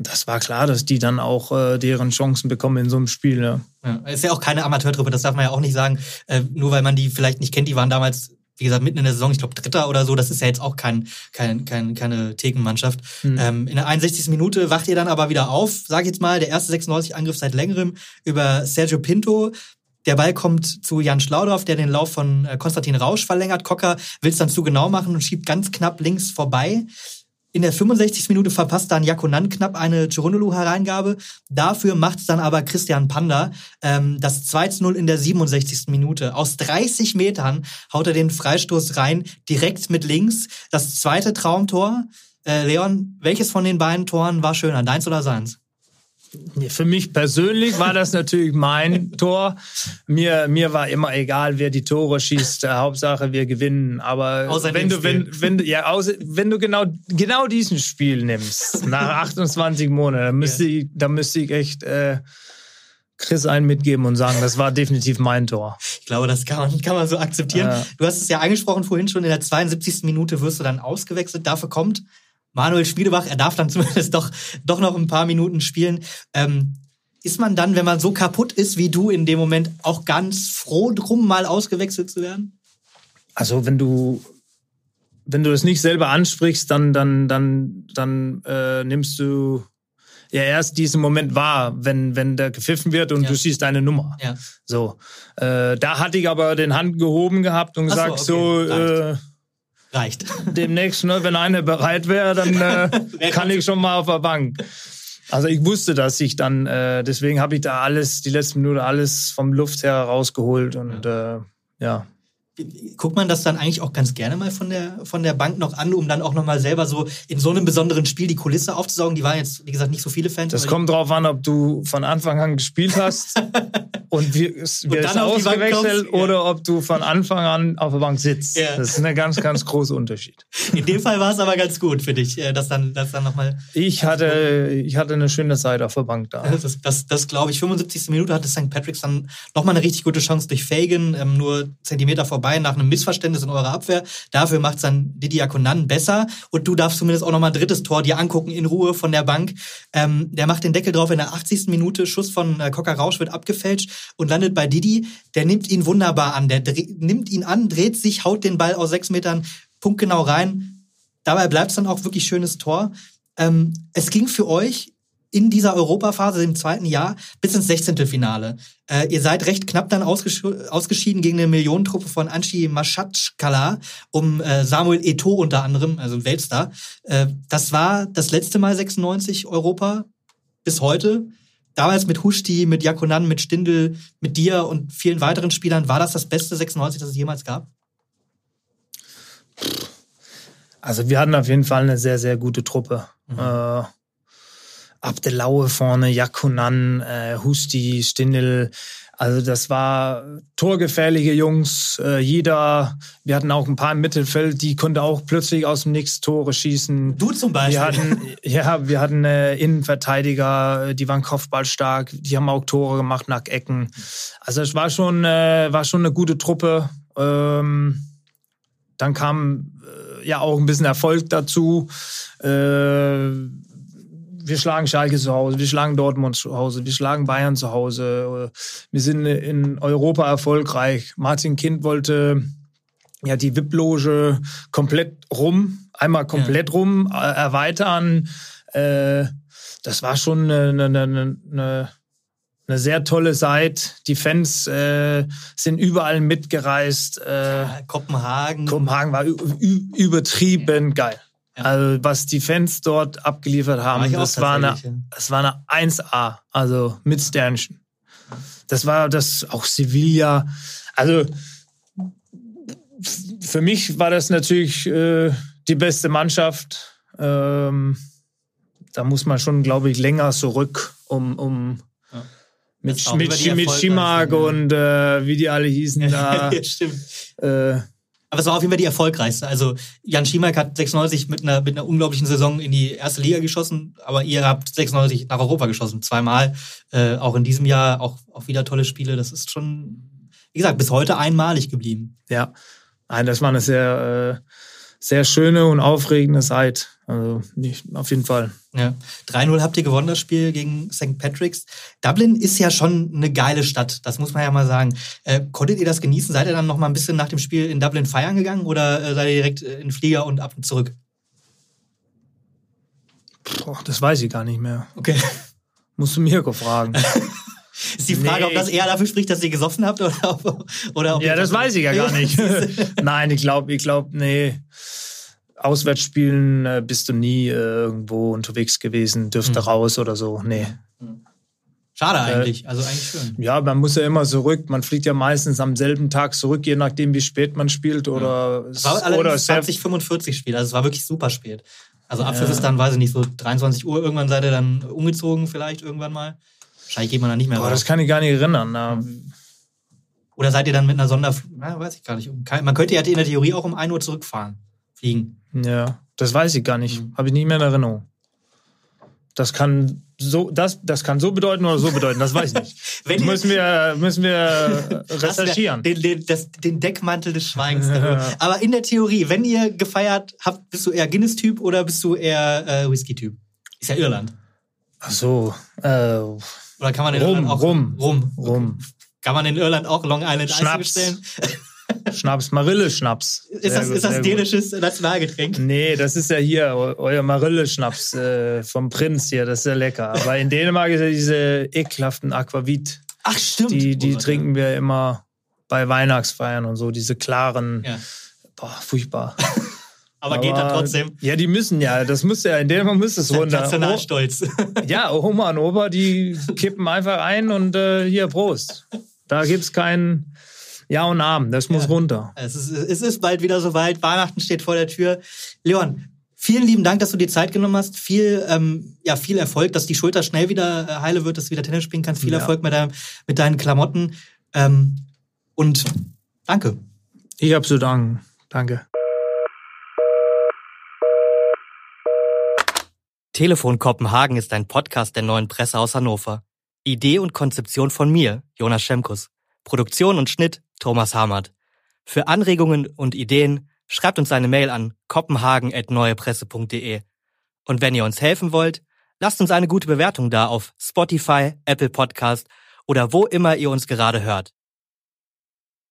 das war klar, dass die dann auch äh, deren Chancen bekommen in so einem Spiel. Ja. ja. Ist ja auch keine Amateurtruppe, das darf man ja auch nicht sagen. Äh, nur weil man die vielleicht nicht kennt, die waren damals wie gesagt, mitten in der Saison, ich glaube Dritter oder so, das ist ja jetzt auch kein, kein, kein, keine Thekenmannschaft. Mhm. Ähm, in der 61. Minute wacht ihr dann aber wieder auf, sag ich jetzt mal, der erste 96-Angriff seit längerem über Sergio Pinto. Der Ball kommt zu Jan Schlaudorf, der den Lauf von äh, Konstantin Rausch verlängert. Kocker will es dann zu genau machen und schiebt ganz knapp links vorbei. In der 65. Minute verpasst dann Jakonan knapp eine Chirunulu-Hereingabe. Dafür macht dann aber Christian Panda ähm, das 2-0 in der 67. Minute. Aus 30 Metern haut er den Freistoß rein, direkt mit links. Das zweite Traumtor. Äh, Leon, welches von den beiden Toren war schöner, deins oder seins? Für mich persönlich war das natürlich mein Tor. Mir, mir war immer egal, wer die Tore schießt. Hauptsache, wir gewinnen. Aber außer wenn du, wenn, wenn, ja, außer, wenn du genau, genau diesen Spiel nimmst, nach 28 Monaten, dann müsste ja. ich, dann müsste ich echt, äh, Chris einen mitgeben und sagen, das war definitiv mein Tor. Ich glaube, das kann man, kann man so akzeptieren. Ja. Du hast es ja angesprochen vorhin schon, in der 72. Minute wirst du dann ausgewechselt. Dafür kommt Manuel Spielebach, er darf dann zumindest doch, doch noch ein paar Minuten spielen. Ähm, ist man dann, wenn man so kaputt ist wie du in dem Moment, auch ganz froh drum, mal ausgewechselt zu werden? Also wenn du wenn du das nicht selber ansprichst, dann dann dann dann äh, nimmst du ja erst diesen Moment wahr, wenn wenn der gepfiffen wird und ja. du siehst deine Nummer. Ja. So, äh, da hatte ich aber den Hand gehoben gehabt und gesagt so, okay. so reicht. Demnächst, ne, wenn einer bereit wäre, dann äh, kann ich schon mal auf der Bank. Also ich wusste, dass ich dann, äh, deswegen habe ich da alles, die letzten Minuten alles vom Luft her rausgeholt und äh, ja guckt man das dann eigentlich auch ganz gerne mal von der, von der Bank noch an, um dann auch nochmal selber so in so einem besonderen Spiel die Kulisse aufzusaugen? Die waren jetzt, wie gesagt, nicht so viele Fans. Das kommt drauf an, ob du von Anfang an gespielt hast und wir, wir dann ausgewechselt oder ja. ob du von Anfang an auf der Bank sitzt. Ja. Das ist ein ganz, ganz großer Unterschied. In dem Fall war es aber ganz gut für dich, äh, dass dann, dass dann nochmal. Ich hatte, ich hatte eine schöne Zeit auf der Bank da. Das, das, das glaube ich. 75. Minute hatte St. Patrick's dann nochmal eine richtig gute Chance durch Fagan, ähm, nur Zentimeter vorbei vorbei nach einem Missverständnis in eurer Abwehr. Dafür macht es dann Didier Konan besser. Und du darfst zumindest auch nochmal ein drittes Tor dir angucken in Ruhe von der Bank. Ähm, der macht den Deckel drauf in der 80. Minute. Schuss von äh, Cocker Rausch wird abgefälscht und landet bei Didi. Der nimmt ihn wunderbar an. Der nimmt ihn an, dreht sich, haut den Ball aus sechs Metern punktgenau rein. Dabei bleibt es dann auch wirklich schönes Tor. Ähm, es ging für euch in dieser Europaphase im zweiten Jahr bis ins 16. Finale. Äh, ihr seid recht knapp dann ausgesch ausgeschieden gegen eine Millionentruppe von Anchi Maschatschkala um äh, Samuel Eto unter anderem, also ein Weltstar. Äh, das war das letzte Mal 96 Europa bis heute. Damals mit Huschti, mit Jakonan, mit Stindl, mit dir und vielen weiteren Spielern. War das das beste 96, das es jemals gab? Also wir hatten auf jeden Fall eine sehr, sehr gute Truppe. Mhm. Äh, Abdelaue vorne, Jakunan, äh, Husti, Stindel. Also das war torgefährliche Jungs. Äh, jeder, wir hatten auch ein paar im Mittelfeld, die konnte auch plötzlich aus dem Nix Tore schießen. Du zum Beispiel. Wir hatten, ja, wir hatten äh, Innenverteidiger, die waren kopfballstark, die haben auch Tore gemacht nach Ecken. Also es war schon, äh, war schon eine gute Truppe. Ähm, dann kam äh, ja auch ein bisschen Erfolg dazu. Äh, wir schlagen Schalke zu Hause, wir schlagen Dortmund zu Hause, wir schlagen Bayern zu Hause. Wir sind in Europa erfolgreich. Martin Kind wollte ja die VIP-Loge komplett rum, einmal komplett ja. rum, äh, erweitern. Äh, das war schon eine, eine, eine, eine sehr tolle Zeit. Die Fans äh, sind überall mitgereist. Äh, Kopenhagen. Kopenhagen war übertrieben geil. Also was die Fans dort abgeliefert haben, war das, war eine, das war eine 1A, also mit Sternchen. Das war das auch Sevilla. Also für mich war das natürlich äh, die beste Mannschaft. Ähm, da muss man schon, glaube ich, länger zurück, um, um ja. mit, mit, mit Schimak und äh, wie die alle hießen da. ja, stimmt. Äh, Aber es war auf jeden Fall die erfolgreichste. Also Jan Schimak hat 96 mit einer, mit einer unglaublichen Saison in die erste Liga geschossen, aber ihr habt 96 nach Europa geschossen, zweimal. Äh, auch in diesem Jahr auch, auch wieder tolle Spiele. Das ist schon, wie gesagt, bis heute einmalig geblieben. Ja, Nein, das war eine sehr, äh, sehr schöne und aufregende Zeit. Also nicht, auf jeden Fall. Ja. 3-0 habt ihr gewonnen, das Spiel gegen St. Patrick's. Dublin ist ja schon eine geile Stadt, das muss man ja mal sagen. Äh, konntet ihr das genießen? Seid ihr dann noch mal ein bisschen nach dem Spiel in Dublin feiern gegangen oder äh, seid ihr direkt äh, in den Flieger und ab und zurück? Boah, das weiß ich gar nicht mehr. Okay. Musst du Mirko fragen. Ist die Frage, nee. ob das eher dafür spricht, dass ihr gesoffen habt oder ob, oder ob Ja, das weiß ich ja gar nicht. Nein, ich glaube, ich glaube, nee. Auswärtsspielen äh, bist du nie äh, irgendwo unterwegs gewesen, dürfte mhm. raus oder so. Nee. Schade eigentlich, äh, also eigentlich schön. Ja, man muss ja immer zurück. Man fliegt ja meistens am selben Tag zurück, je nachdem, wie spät man spielt oder. Es war allerdings 20, 45 Spiel, also es war wirklich super spät. Also Abpfiff ja. ist dann, weiß ich nicht, so 23 Uhr, irgendwann seid ihr dann umgezogen vielleicht irgendwann mal. Wahrscheinlich geht man da nicht mehr Boah, raus. das kann ich gar nicht erinnern. Na. Oder seid ihr dann mit einer Sonderflug, weiß ich gar nicht. Man könnte ja in der Theorie auch um 1 Uhr zurückfahren, fliegen. Ja, das weiß ich gar nicht. Mhm. Habe ich nicht mehr in Erinnerung. Das kann so, das, das kann so bedeuten oder so bedeuten, das weiß ich nicht. Wenn müssen wir, müssen wir recherchieren. Den, den, das, den Deckmantel des Schweigens. Aber in der Theorie, wenn ihr gefeiert habt, bist du eher Guinness-Typ oder bist du eher äh, Whisky-Typ? Ist ja Irland. Ach so. Äh, oder kann man in rum, Irland auch rum, rum, rum. Kann man in Irland auch Long Island Schnaps. Ice bestellen? Schnaps, Marille-Schnaps. Ist das, ist das dänisches Nationalgetränk? Nee, das ist ja hier euer Marille-Schnaps äh, vom Prinz hier, das ist ja lecker. Aber in Dänemark ist ja diese ekelhaften Aquavit. Ach, stimmt. Die, die oh, trinken wir immer bei Weihnachtsfeiern und so, diese klaren. Ja. Boah, furchtbar. Aber, Aber, geht dann trotzdem. Ja, die müssen ja. Das muss ja, in Dänemark muss es runter. Nationalstolz. Ja, Oma und Opa, die kippen einfach ein und äh, hier, Prost. Da gibt's keinen Ja und Arm. Das muss ja. runter. Es ist, es ist bald wieder soweit. Weihnachten steht vor der Tür. Leon, vielen lieben Dank, dass du dir Zeit genommen hast. Viel, ähm, ja, viel Erfolg, dass die Schulter schnell wieder äh, heile wird, dass du wieder Tennis spielen kannst. Viel ja. Erfolg mit, dein, mit deinen Klamotten. Ähm, und danke. Ich hab zu danken. Danke. Telefon Kopenhagen ist ein Podcast der neuen Presse aus Hannover. Idee und Konzeption von mir, Jonas Schemkus. Produktion und Schnitt, Thomas Hamert. Für Anregungen und Ideen schreibt uns eine Mail an kopenhagen.neuepresse.de. Und wenn ihr uns helfen wollt, lasst uns eine gute Bewertung da auf Spotify, Apple Podcast oder wo immer ihr uns gerade hört.